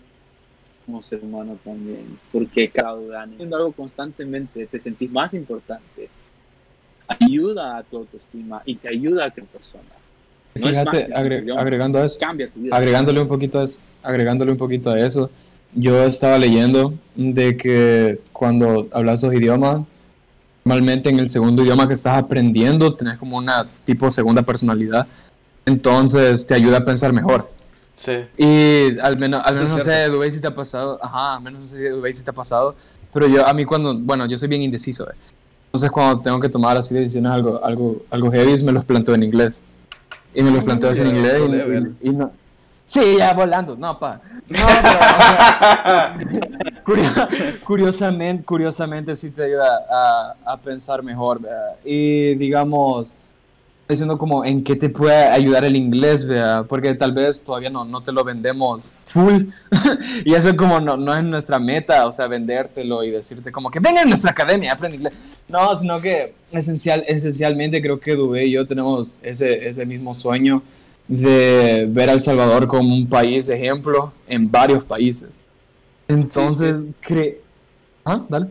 como ser humano también, porque cada día haciendo algo constantemente te sentís más importante. Ayuda a tu autoestima y te ayuda a crecer persona. No Fíjate, que agre- agregando a eso, Cambia tu vida. agregándole un poquito a eso, agregándole un poquito a eso, yo estaba leyendo de que cuando hablas dos idiomas, normalmente en el segundo idioma que estás aprendiendo tenés como una tipo segunda personalidad, entonces te ayuda a pensar mejor. Sí. Y al menos, al menos no sé, cierto. Dubái si te ha pasado, ajá, al menos no sé si Dubái si te ha pasado, pero yo, a mí cuando, bueno, yo soy bien indeciso, eh. entonces cuando tengo que tomar así decisiones algo, algo, algo heavy, me los planteo en inglés. Y me los planteo así en inglés y- y, y no... Sí, ya volando, no, pa. No, pero, curio- curiosamente, curiosamente sí te ayuda a, a pensar mejor, ¿verdad? Y digamos, diciendo como en qué te puede ayudar el inglés, ¿verdad? porque tal vez todavía no, no te lo vendemos full y eso como no, no es nuestra meta, o sea, vendértelo y decirte como que venga a nuestra academia, aprende inglés. No, sino que esencial, esencialmente creo que Dubé y yo tenemos ese, ese mismo sueño de ver a El Salvador como un país ejemplo en varios países. Entonces, cre... ¿Ah? Dale.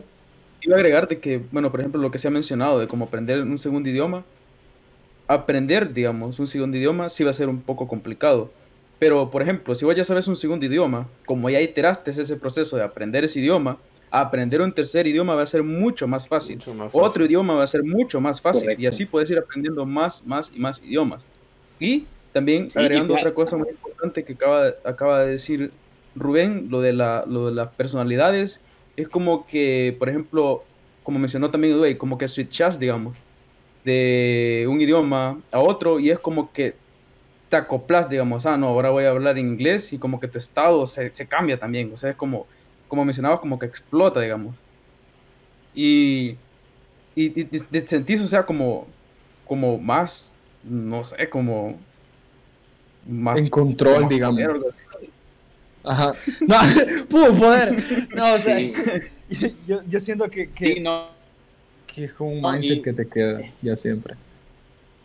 Iba a agregarte que, bueno, por ejemplo, lo que se ha mencionado de cómo aprender un segundo idioma, aprender, digamos, un segundo idioma sí va a ser un poco complicado. Pero, por ejemplo, si vos ya sabes un segundo idioma, como ya iteraste ese proceso de aprender ese idioma, aprender un tercer idioma va a ser mucho más fácil. Mucho más fácil. Otro idioma va a ser mucho más fácil y así puedes ir aprendiendo más, más y más idiomas. Y también Sí, agregando otra cosa muy importante que acaba, acaba de decir Rubén, lo de, la, lo de las personalidades, es como que, por ejemplo, como mencionó también Edway, como que switchas, digamos, de un idioma a otro y es como que te acoplas, digamos, ah, no, ahora voy a hablar inglés y como que tu estado se, se cambia también, o sea, es como, como mencionaba, como que explota, digamos. Y, y, y te- te sentís, o sea, como, como más, no sé, como más En control, más digamos. poder, algo así. Ajá. No, pudo poder. No, o sea, Sí. yo, yo siento que, que, Sí, no, que es como un No, mindset y- que te queda ya siempre.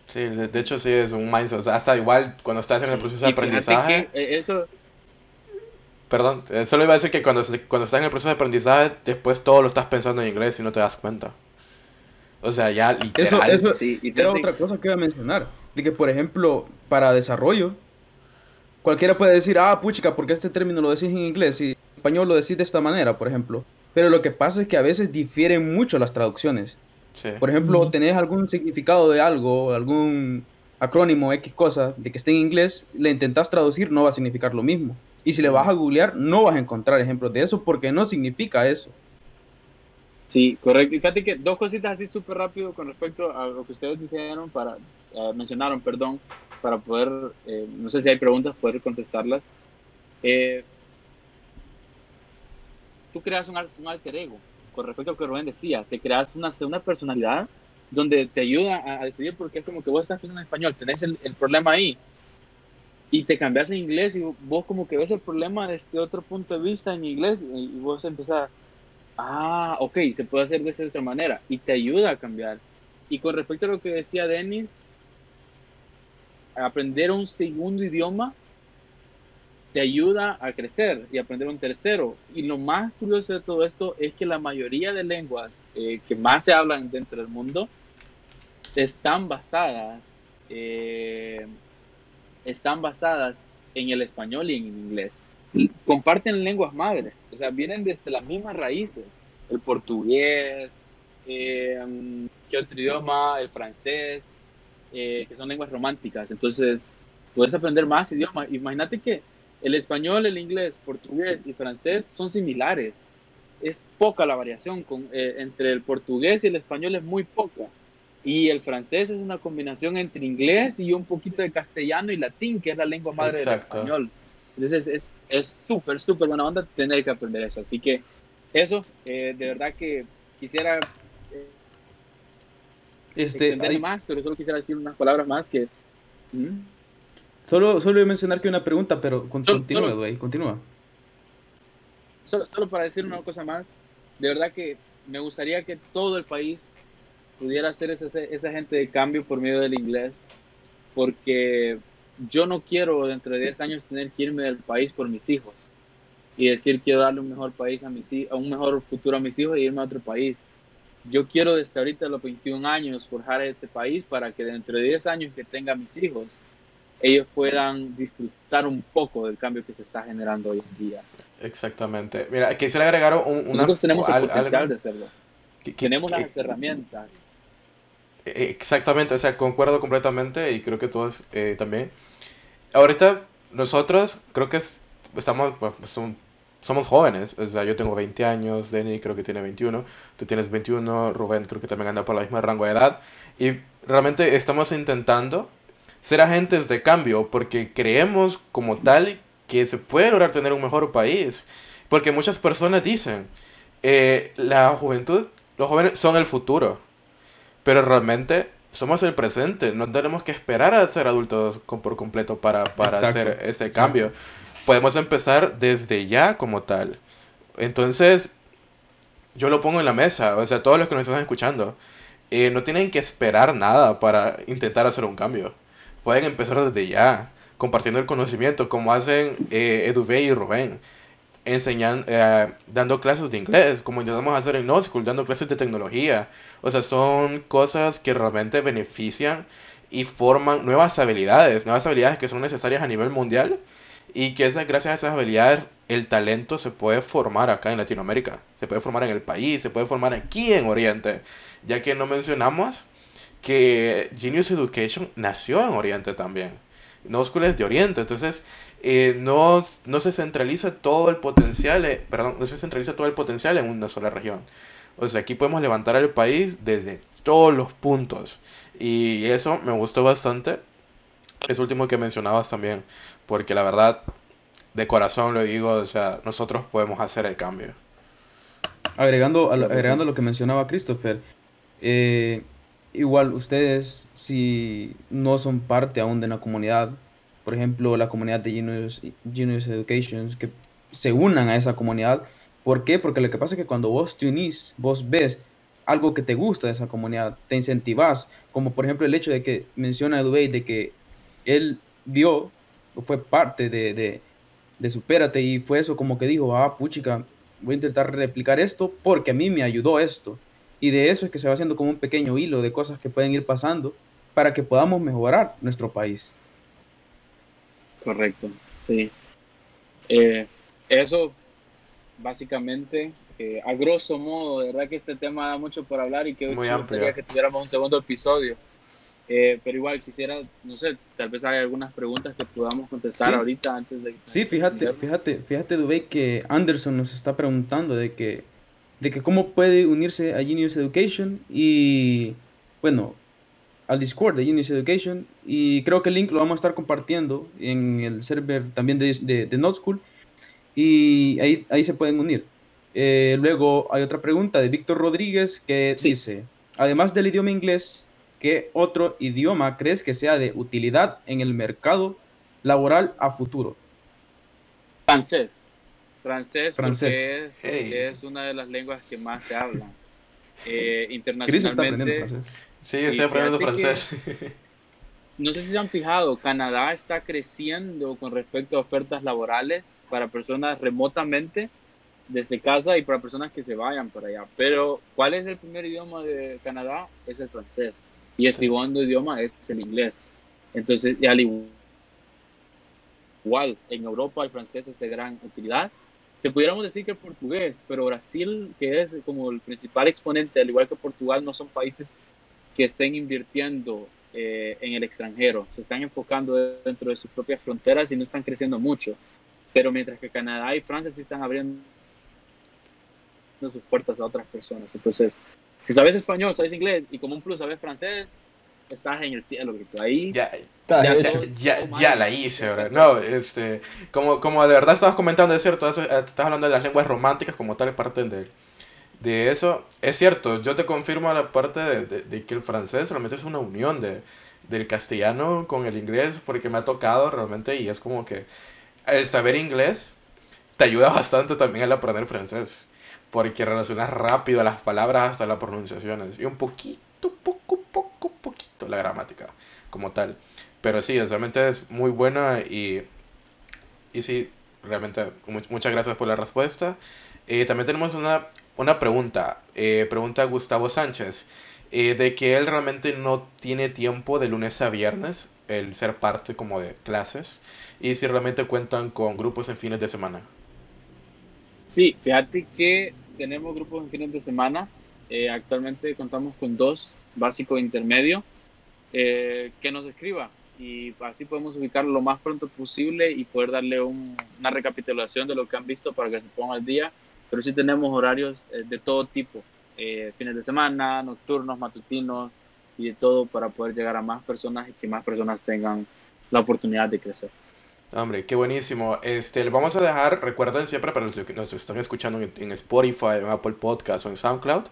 Sí, de de hecho sí es un mindset. O sea, hasta igual cuando estás en el proceso de aprendizaje. que, eh, eso, Perdón, eh, solo iba a decir que cuando, cuando estás en el proceso de aprendizaje, después todo lo estás pensando en inglés y no te das cuenta. O sea, ya Eso, literal. eso sí, y era otra cosa que iba a mencionar. De que, por ejemplo, para desarrollo, cualquiera puede decir, ah, puchica, ¿por qué este término lo decís en inglés y en español lo decís de esta manera, por ejemplo? Pero lo que pasa es que a veces difieren mucho las traducciones. Sí. Por ejemplo, tenés algún significado de algo, algún acrónimo, X cosa, de que esté en inglés, le intentás traducir, no va a significar lo mismo. Y si le vas a googlear, no vas a encontrar ejemplos de eso porque no significa eso. Sí, correcto. Y fíjate que dos cositas así súper rápido con respecto a lo que ustedes dijeron para, eh, mencionaron, perdón, para poder, eh, no sé si hay preguntas, poder contestarlas. Eh, tú creas un, un alter ego, con respecto a lo que Rubén decía, te creas una segunda personalidad donde te ayuda a, a decidir porque es como que vos estás pensando en español, tenés el, el problema ahí y te cambias en inglés y vos como que ves el problema desde otro punto de vista en inglés y, vos empezás Ah, ok, se puede hacer de esa otra manera y te ayuda a cambiar. Y con respecto a lo que decía Denis, aprender un segundo idioma te ayuda a crecer y aprender un tercero. Y lo más curioso de todo esto es que la mayoría de lenguas eh, que más se hablan dentro del mundo están basadas, eh, están basadas en el español y en el inglés comparten lenguas madres, o sea, vienen desde las mismas raíces, el portugués, eh, ¿qué otro idioma? El francés, eh, que son lenguas románticas, entonces puedes aprender más idiomas. Imagínate que el español, el inglés, portugués y francés son similares, es poca la variación con, eh, entre el portugués y el español es muy poca. Y el francés es una combinación entre inglés y un poquito de castellano y latín, que es la lengua madre del español. Entonces es súper, súper buena onda tener que aprender eso. Así que eso, eh, de verdad que quisiera este, más, pero solo quisiera decir unas palabras más que... ¿Mm? Solo, solo voy a mencionar que una pregunta, pero continúa, güey, continúa. Solo, solo para decir una cosa más, de verdad que me gustaría que todo el país pudiera hacer ese, esa gente de cambio por medio del inglés, porque yo no quiero dentro de 10 años tener que irme del país por mis hijos y decir quiero darle un mejor país a mis a un mejor futuro a mis hijos e irme a otro país. Yo quiero desde ahorita a los 21 años forjar ese país para que dentro de 10 años que tenga mis hijos, ellos puedan disfrutar un poco del cambio que se está generando hoy en día. Exactamente. Mira, quisiera agregar un, Nosotros tenemos el potencial de hacerlo. tenemos las herramientas. Exactamente, o sea, concuerdo completamente y creo que todos eh, también. Ahorita nosotros creo que estamos, pues, somos jóvenes, o sea, yo tengo 20 años, Denny creo que tiene 21, tú tienes 21, Rubén creo que también anda por la misma rango de edad y realmente estamos intentando ser agentes de cambio porque creemos como tal que se puede lograr tener un mejor país. Porque muchas personas dicen, eh, la juventud, los jóvenes son el futuro. Pero realmente somos el presente. No tenemos que esperar a ser adultos por completo para, hacer ese cambio. Podemos empezar desde ya como tal. Entonces, yo lo pongo en la mesa. O sea, todos los que nos están escuchando. Eh, no tienen que esperar nada para intentar hacer un cambio. Pueden empezar desde ya compartiendo el conocimiento, como hacen eh, y Rubén, enseñando, eh, dando clases de inglés, como intentamos hacer en No dando clases de tecnología. O sea, son cosas que realmente benefician y forman nuevas habilidades, nuevas habilidades que son necesarias a nivel mundial y que gracias a esas habilidades el talento se puede formar acá en Latinoamérica, se puede formar en el país, se puede formar aquí en Oriente, ya que no mencionamos que Genius Education nació en Oriente también no es de Oriente. Entonces, eh, no, no se centraliza todo el potencial, perdón, no se centraliza todo el potencial en una sola región. O sea, aquí podemos levantar el país desde todos los puntos. Y eso me gustó bastante. Es último que mencionabas también, porque la verdad, de corazón lo digo, o sea, nosotros podemos hacer el cambio. Agregando, agregando lo que mencionaba Christopher, eh, igual ustedes, si no son parte aún de una comunidad, por ejemplo, la comunidad de Genius, Genius Education, que se unan a esa comunidad. ¿Por qué? Porque lo que pasa es que cuando vos te unís, vos ves algo que te gusta de esa comunidad, te incentivas, como por ejemplo el hecho de que menciona Dubey, de que él vio, fue parte de, de, de Supérate y fue eso como que dijo, ah, puchica, voy a intentar replicar esto porque a mí me ayudó esto. Y de eso es que se va haciendo como un pequeño hilo de cosas que pueden ir pasando para que podamos mejorar nuestro país. Correcto, sí. Eh, eso, básicamente, eh, a grosso modo, de verdad que este tema da mucho por hablar y que Muy que tuviéramos un segundo episodio. Eh, pero igual quisiera, no sé, tal vez hay algunas preguntas que podamos contestar ahorita antes de... Sí, fíjate, fíjate, fíjate, Dubey, que Anderson nos está preguntando de que de que cómo puede unirse a Genius Education y, bueno, al Discord de Genius Education. Y creo que el link lo vamos a estar compartiendo en el server también de, de, de School. Y ahí, ahí se pueden unir. Eh, luego hay otra pregunta de Víctor Rodríguez que dice, además del idioma inglés, ¿qué otro idioma crees que sea de utilidad en el mercado laboral a futuro? Francés. Francés, porque es, una de las lenguas que más se hablan eh, internacionalmente. Sí, estoy aprendiendo francés. no sé si se han fijado, Canadá está creciendo con respecto a ofertas laborales para personas remotamente desde casa y para personas que se vayan para allá. Pero, ¿cuál es el primer idioma de Canadá? Es el francés. Y el segundo idioma es el inglés. Entonces, al igual, en Europa el francés es de gran utilidad te pudiéramos decir que el portugués, pero Brasil, que es como el principal exponente, al igual que Portugal, no son países que estén invirtiendo eh, en el extranjero, se están enfocando dentro de sus propias fronteras y no están creciendo mucho. Pero mientras que Canadá y Francia sí están abriendo sus puertas a otras personas. Entonces, si sabes español, sabes inglés y como un plus sabes francés, estás en el cielo, grito. Ahí Ya, Ya la hice, ¿verdad? No, este, como, como de verdad estabas comentando, es cierto, eh, estás hablando de las lenguas románticas como tal, parte de, de eso. Es cierto, yo te confirmo la parte de, de- de que el francés realmente es una unión de, del castellano con el inglés, porque me ha tocado realmente y es como que el saber inglés te ayuda bastante también al aprender francés, porque relacionas rápido las palabras hasta las pronunciaciones y un poquito, poco, poco, poquito la gramática como tal. Pero sí, realmente es muy buena y, y sí, realmente mu- muchas gracias por la respuesta. Eh, también tenemos una, una pregunta, eh, pregunta Gustavo Sánchez, eh, de que él realmente no tiene tiempo de lunes a viernes, el ser parte como de clases, y si realmente cuentan con grupos en fines de semana. Sí, fíjate que tenemos grupos en fines de semana. Eh, actualmente contamos con dos, básico e intermedio, eh, que nos escriba y así podemos ubicarlo lo más pronto posible y poder darle un- una recapitulación de lo que han visto para que se ponga al día. Pero sí tenemos horarios eh, de todo tipo, eh, fines de semana, nocturnos, matutinos y de todo para poder llegar a más personas y que más personas tengan la oportunidad de crecer. Hombre, qué buenísimo. Este, le vamos a dejar, recuerden siempre para los que nos están escuchando en, Spotify, en Apple Podcast o en SoundCloud,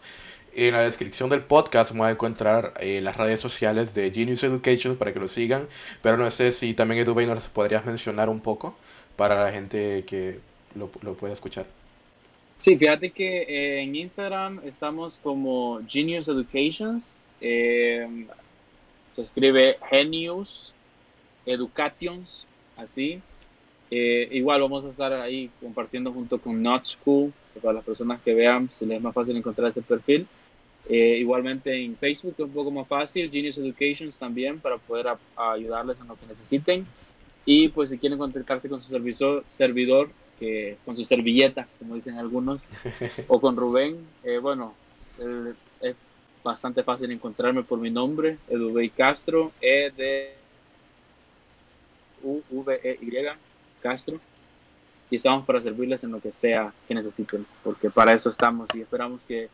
en la descripción del podcast van a encontrar eh, las redes sociales de Genius Education para que lo sigan. Pero no sé si también Edubey nos podrías mencionar un poco para la gente que lo, lo pueda escuchar. Sí, fíjate que eh, en Instagram estamos como Genius Educations. eh, se escribe Genius Educations, así. Eh, igual vamos a estar ahí compartiendo junto con Not School, para las personas que vean, si les es más fácil encontrar ese perfil. Eh, igualmente en Facebook es un poco más fácil, Genius Educations también, para poder a- a ayudarles en lo que necesiten. Y pues si quieren contactarse con su servisor, servidor, que, con su servilleta, como dicen algunos, o con Rubén, eh, bueno, es bastante fácil encontrarme por mi nombre, Edubey Castro, E de U V E Y Castro. Y estamos para servirles en lo que sea que necesiten, porque para eso estamos y esperamos que,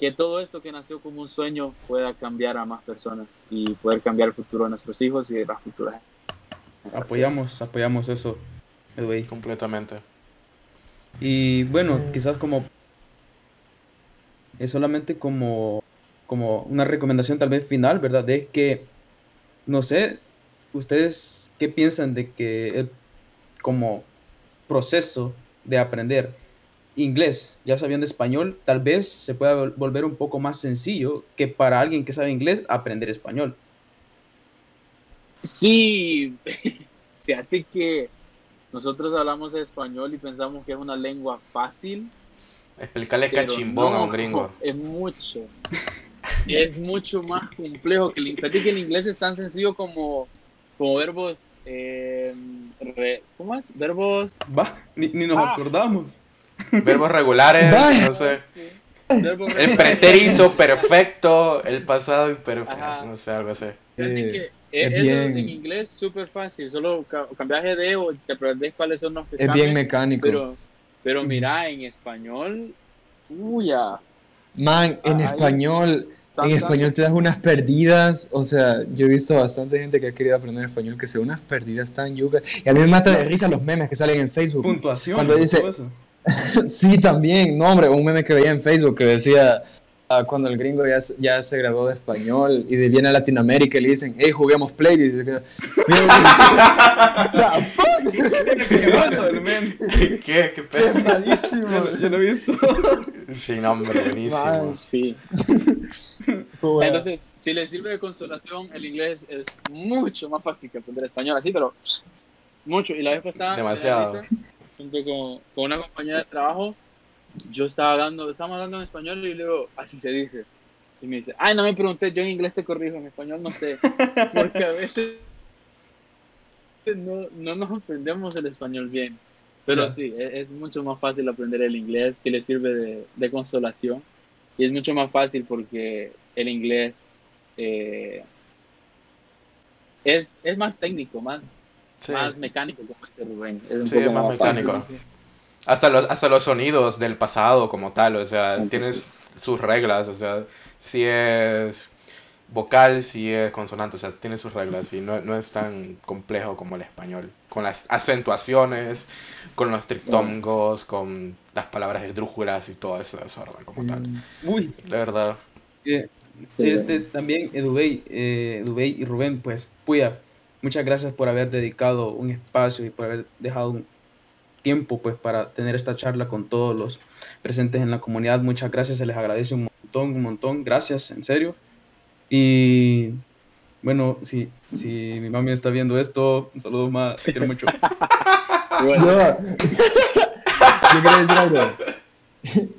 que todo esto que nació como un sueño pueda cambiar a más personas y poder cambiar el futuro de nuestros hijos y de las futuras. Apoyamos, apoyamos eso, Edway. Completamente. Y bueno, quizás como es solamente como, como una recomendación tal vez final, ¿verdad? Es que, no sé, ustedes qué piensan de que el como proceso de aprender inglés, ya sabiendo español, tal vez se pueda vol- volver un poco más sencillo que para alguien que sabe inglés aprender español. Sí, fíjate que nosotros hablamos español y pensamos que es una lengua fácil. Explicarle cachimbón a no, un gringo. Es mucho. Es mucho más complejo que el inglés. Fíjate que el inglés es tan sencillo como, como verbos. eh, re- ¿Cómo es? Verbos. Va, ni, ni nos Ah. acordamos. Verbos regulares, no sé. verbos El pretérito perfecto, el pasado imperfecto, Ajá. no sé, algo así. Eh, que es es eso bien- en inglés súper fácil. Solo ca- cambias de o te aprendes cuáles son los que Es bien mecánico. Pero, pero mira, en español. Uy. Man, en Ay, español, en español te das unas perdidas, o sea, yo he visto bastante gente que ha querido aprender español que se unas perdidas tan yucas. Y a mí me mata de risa los memes que salen en Facebook. Puntuación. Cuando dice- eso. Sí, también, no, hombre, un meme que veía en Facebook que decía ah, cuando el gringo ya, se- ya se graduó de español y viene a Latinoamérica y le dicen, hey, juguemos Play, y "Mira, Qué. ¿Qué? ¿Qué pedo? es malísimo. Yo lo he visto. Sí, no, hombre, buenísimo. Man. Sí. Entonces, si les sirve de consolación, el inglés es mucho más fácil que aprender español, así, pero mucho. Y la vez pasada, Demasiado. risa, junto con, con una compañera de trabajo, yo estaba hablando, estábamos hablando en español y le digo, así se dice. Y me dice, ay, no me pregunté, yo en inglés te corrijo, en español no sé. Porque a veces no, no nos aprendemos el español bien. Pero sí, e- es, mucho más fácil aprender el inglés, si le sirve de, de consolación. Y es mucho más fácil porque el inglés eh, es, es más técnico, más, Sí, más mecánico, como dice Rubén. Es un Sí, poco es más mecánico. Hasta los, hasta los sonidos del pasado como tal, o sea, tienes sus reglas, o sea, si es vocal, si es consonante, o sea, tiene sus reglas y no, no es tan complejo como el español. Con las acentuaciones, con los triptongos, con las palabras esdrújulas y todo ese desorden como tal. Mm. Uy, La verdad. eh, este, también Edubey, eh, Edubey y Rubén, pues, puya, muchas gracias por haber dedicado un espacio y por haber dejado un tiempo, pues, para tener esta charla con todos los presentes en la comunidad. Muchas gracias, se les agradece un montón, un montón. Gracias, en serio. Y bueno, si, si mi mami está viendo esto, un saludo más, te quiero mucho. Bueno, Yo, yo quería decir algo.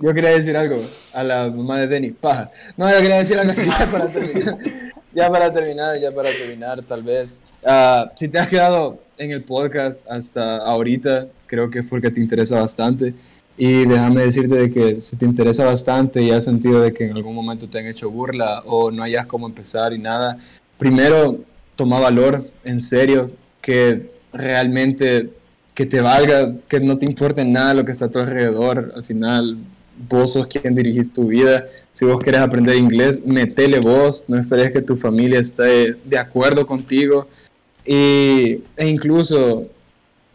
Yo quería decir algo a la mamá de Denny. Paja. No, yo quería decir algo así ya para terminar. Ya para terminar, ya para terminar, tal vez. Ah, si te has quedado en el podcast hasta ahorita, creo que es porque te interesa bastante. Y déjame decirte de que si te interesa bastante y has sentido de que en algún momento te han hecho burla o no hayas cómo empezar y nada, primero toma valor, en serio, que realmente que te valga, que no te importe nada lo que está a tu alrededor. Al final, vos sos quien dirigís tu vida. Si vos querés aprender inglés, metele vos, no esperes que tu familia esté de acuerdo contigo. Y, e incluso,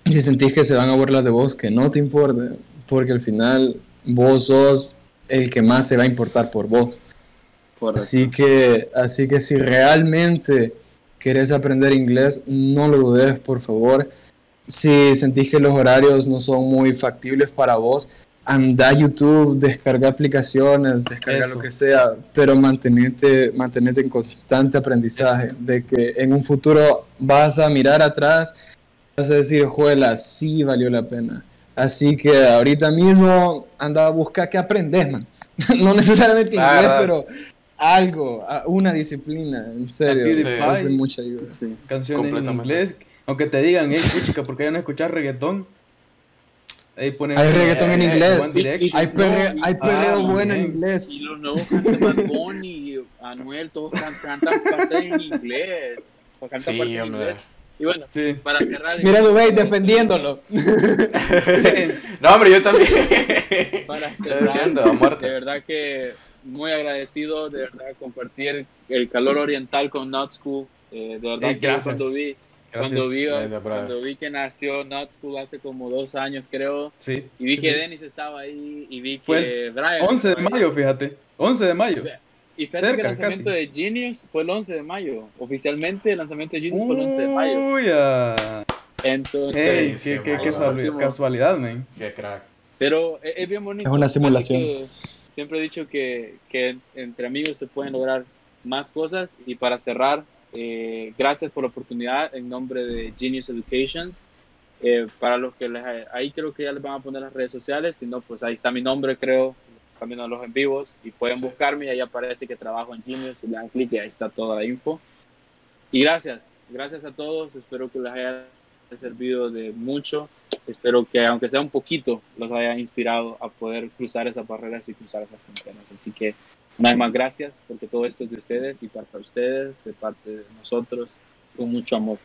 si sentís que se van a burlar de vos, que no te importe, porque al final vos sos el que más se va a importar por vos. correcto. Así que, así que si realmente querés aprender inglés, no lo dudes, por favor. Si sentís que los horarios no son muy factibles para vos, anda a YouTube, descarga aplicaciones, descarga Eso. lo que sea, pero mantenete, mantenete en constante aprendizaje, de que en un futuro vas a mirar atrás, vas a decir, juela, sí valió la pena. Así que ahorita mismo anda a buscar qué aprendes, man. no necesariamente inglés, pero algo, una disciplina, en serio, es de mucha ayuda. Sí. Canciones en Completamente. inglés, aunque te digan, hey, chica, ¿por qué ya no escuchas reggaetón? Ahí ponen, Hay reggaetón en eh, inglés. One Direction. Hay, perre- No, hay perreo ah, bueno en inglés. Y los nuevos cantantes, Bad Bunny, Anuel, todos can- cantan partes en inglés. O cantan Sí, partes en hombre. inglés. Y bueno, Sí. para cerrar, Mira Dubey defendiéndolo. No, hombre, yo también. para Te cerrar, defiendo a muerte. de verdad que muy agradecido de verdad compartir el calor oriental con Not School. Eh, de verdad Ey, que gracias. cuando vi. Cuando vi, cuando que nació Not School hace como dos años creo, Sí. y vi sí, que sí. Dennis estaba ahí, y vi Fue que Brian 11 de ahí. mayo, fíjate. 11 de mayo. Y fíjate que el lanzamiento casi. de Genius fue el 11 de mayo. Oficialmente el lanzamiento de Genius fue el 11 de mayo. Uy, ah. Entonces, Ey, Sí, qué, qué- qué casualidad, man. Qué crack. pero es, es bien bonito. Es una simulación. que Siempre he dicho que, que entre amigos se pueden lograr más cosas. Y para cerrar, eh, gracias por la oportunidad en nombre de Genius Educations. Eh, para los que les, ahí creo que ya les van a poner las redes sociales, si no, pues ahí está mi nombre, creo, también a los en vivos, y pueden Sí. buscarme, y ahí aparece que trabajo en Genius, y le dan clic y ahí está toda la info. Y gracias, gracias a todos, espero que les haya servido de mucho, espero que aunque sea un poquito, los haya inspirado a poder cruzar esas barreras y cruzar esas fronteras. Así que vez más gracias, porque todo esto es de ustedes y para ustedes, de parte de nosotros, con mucho amor.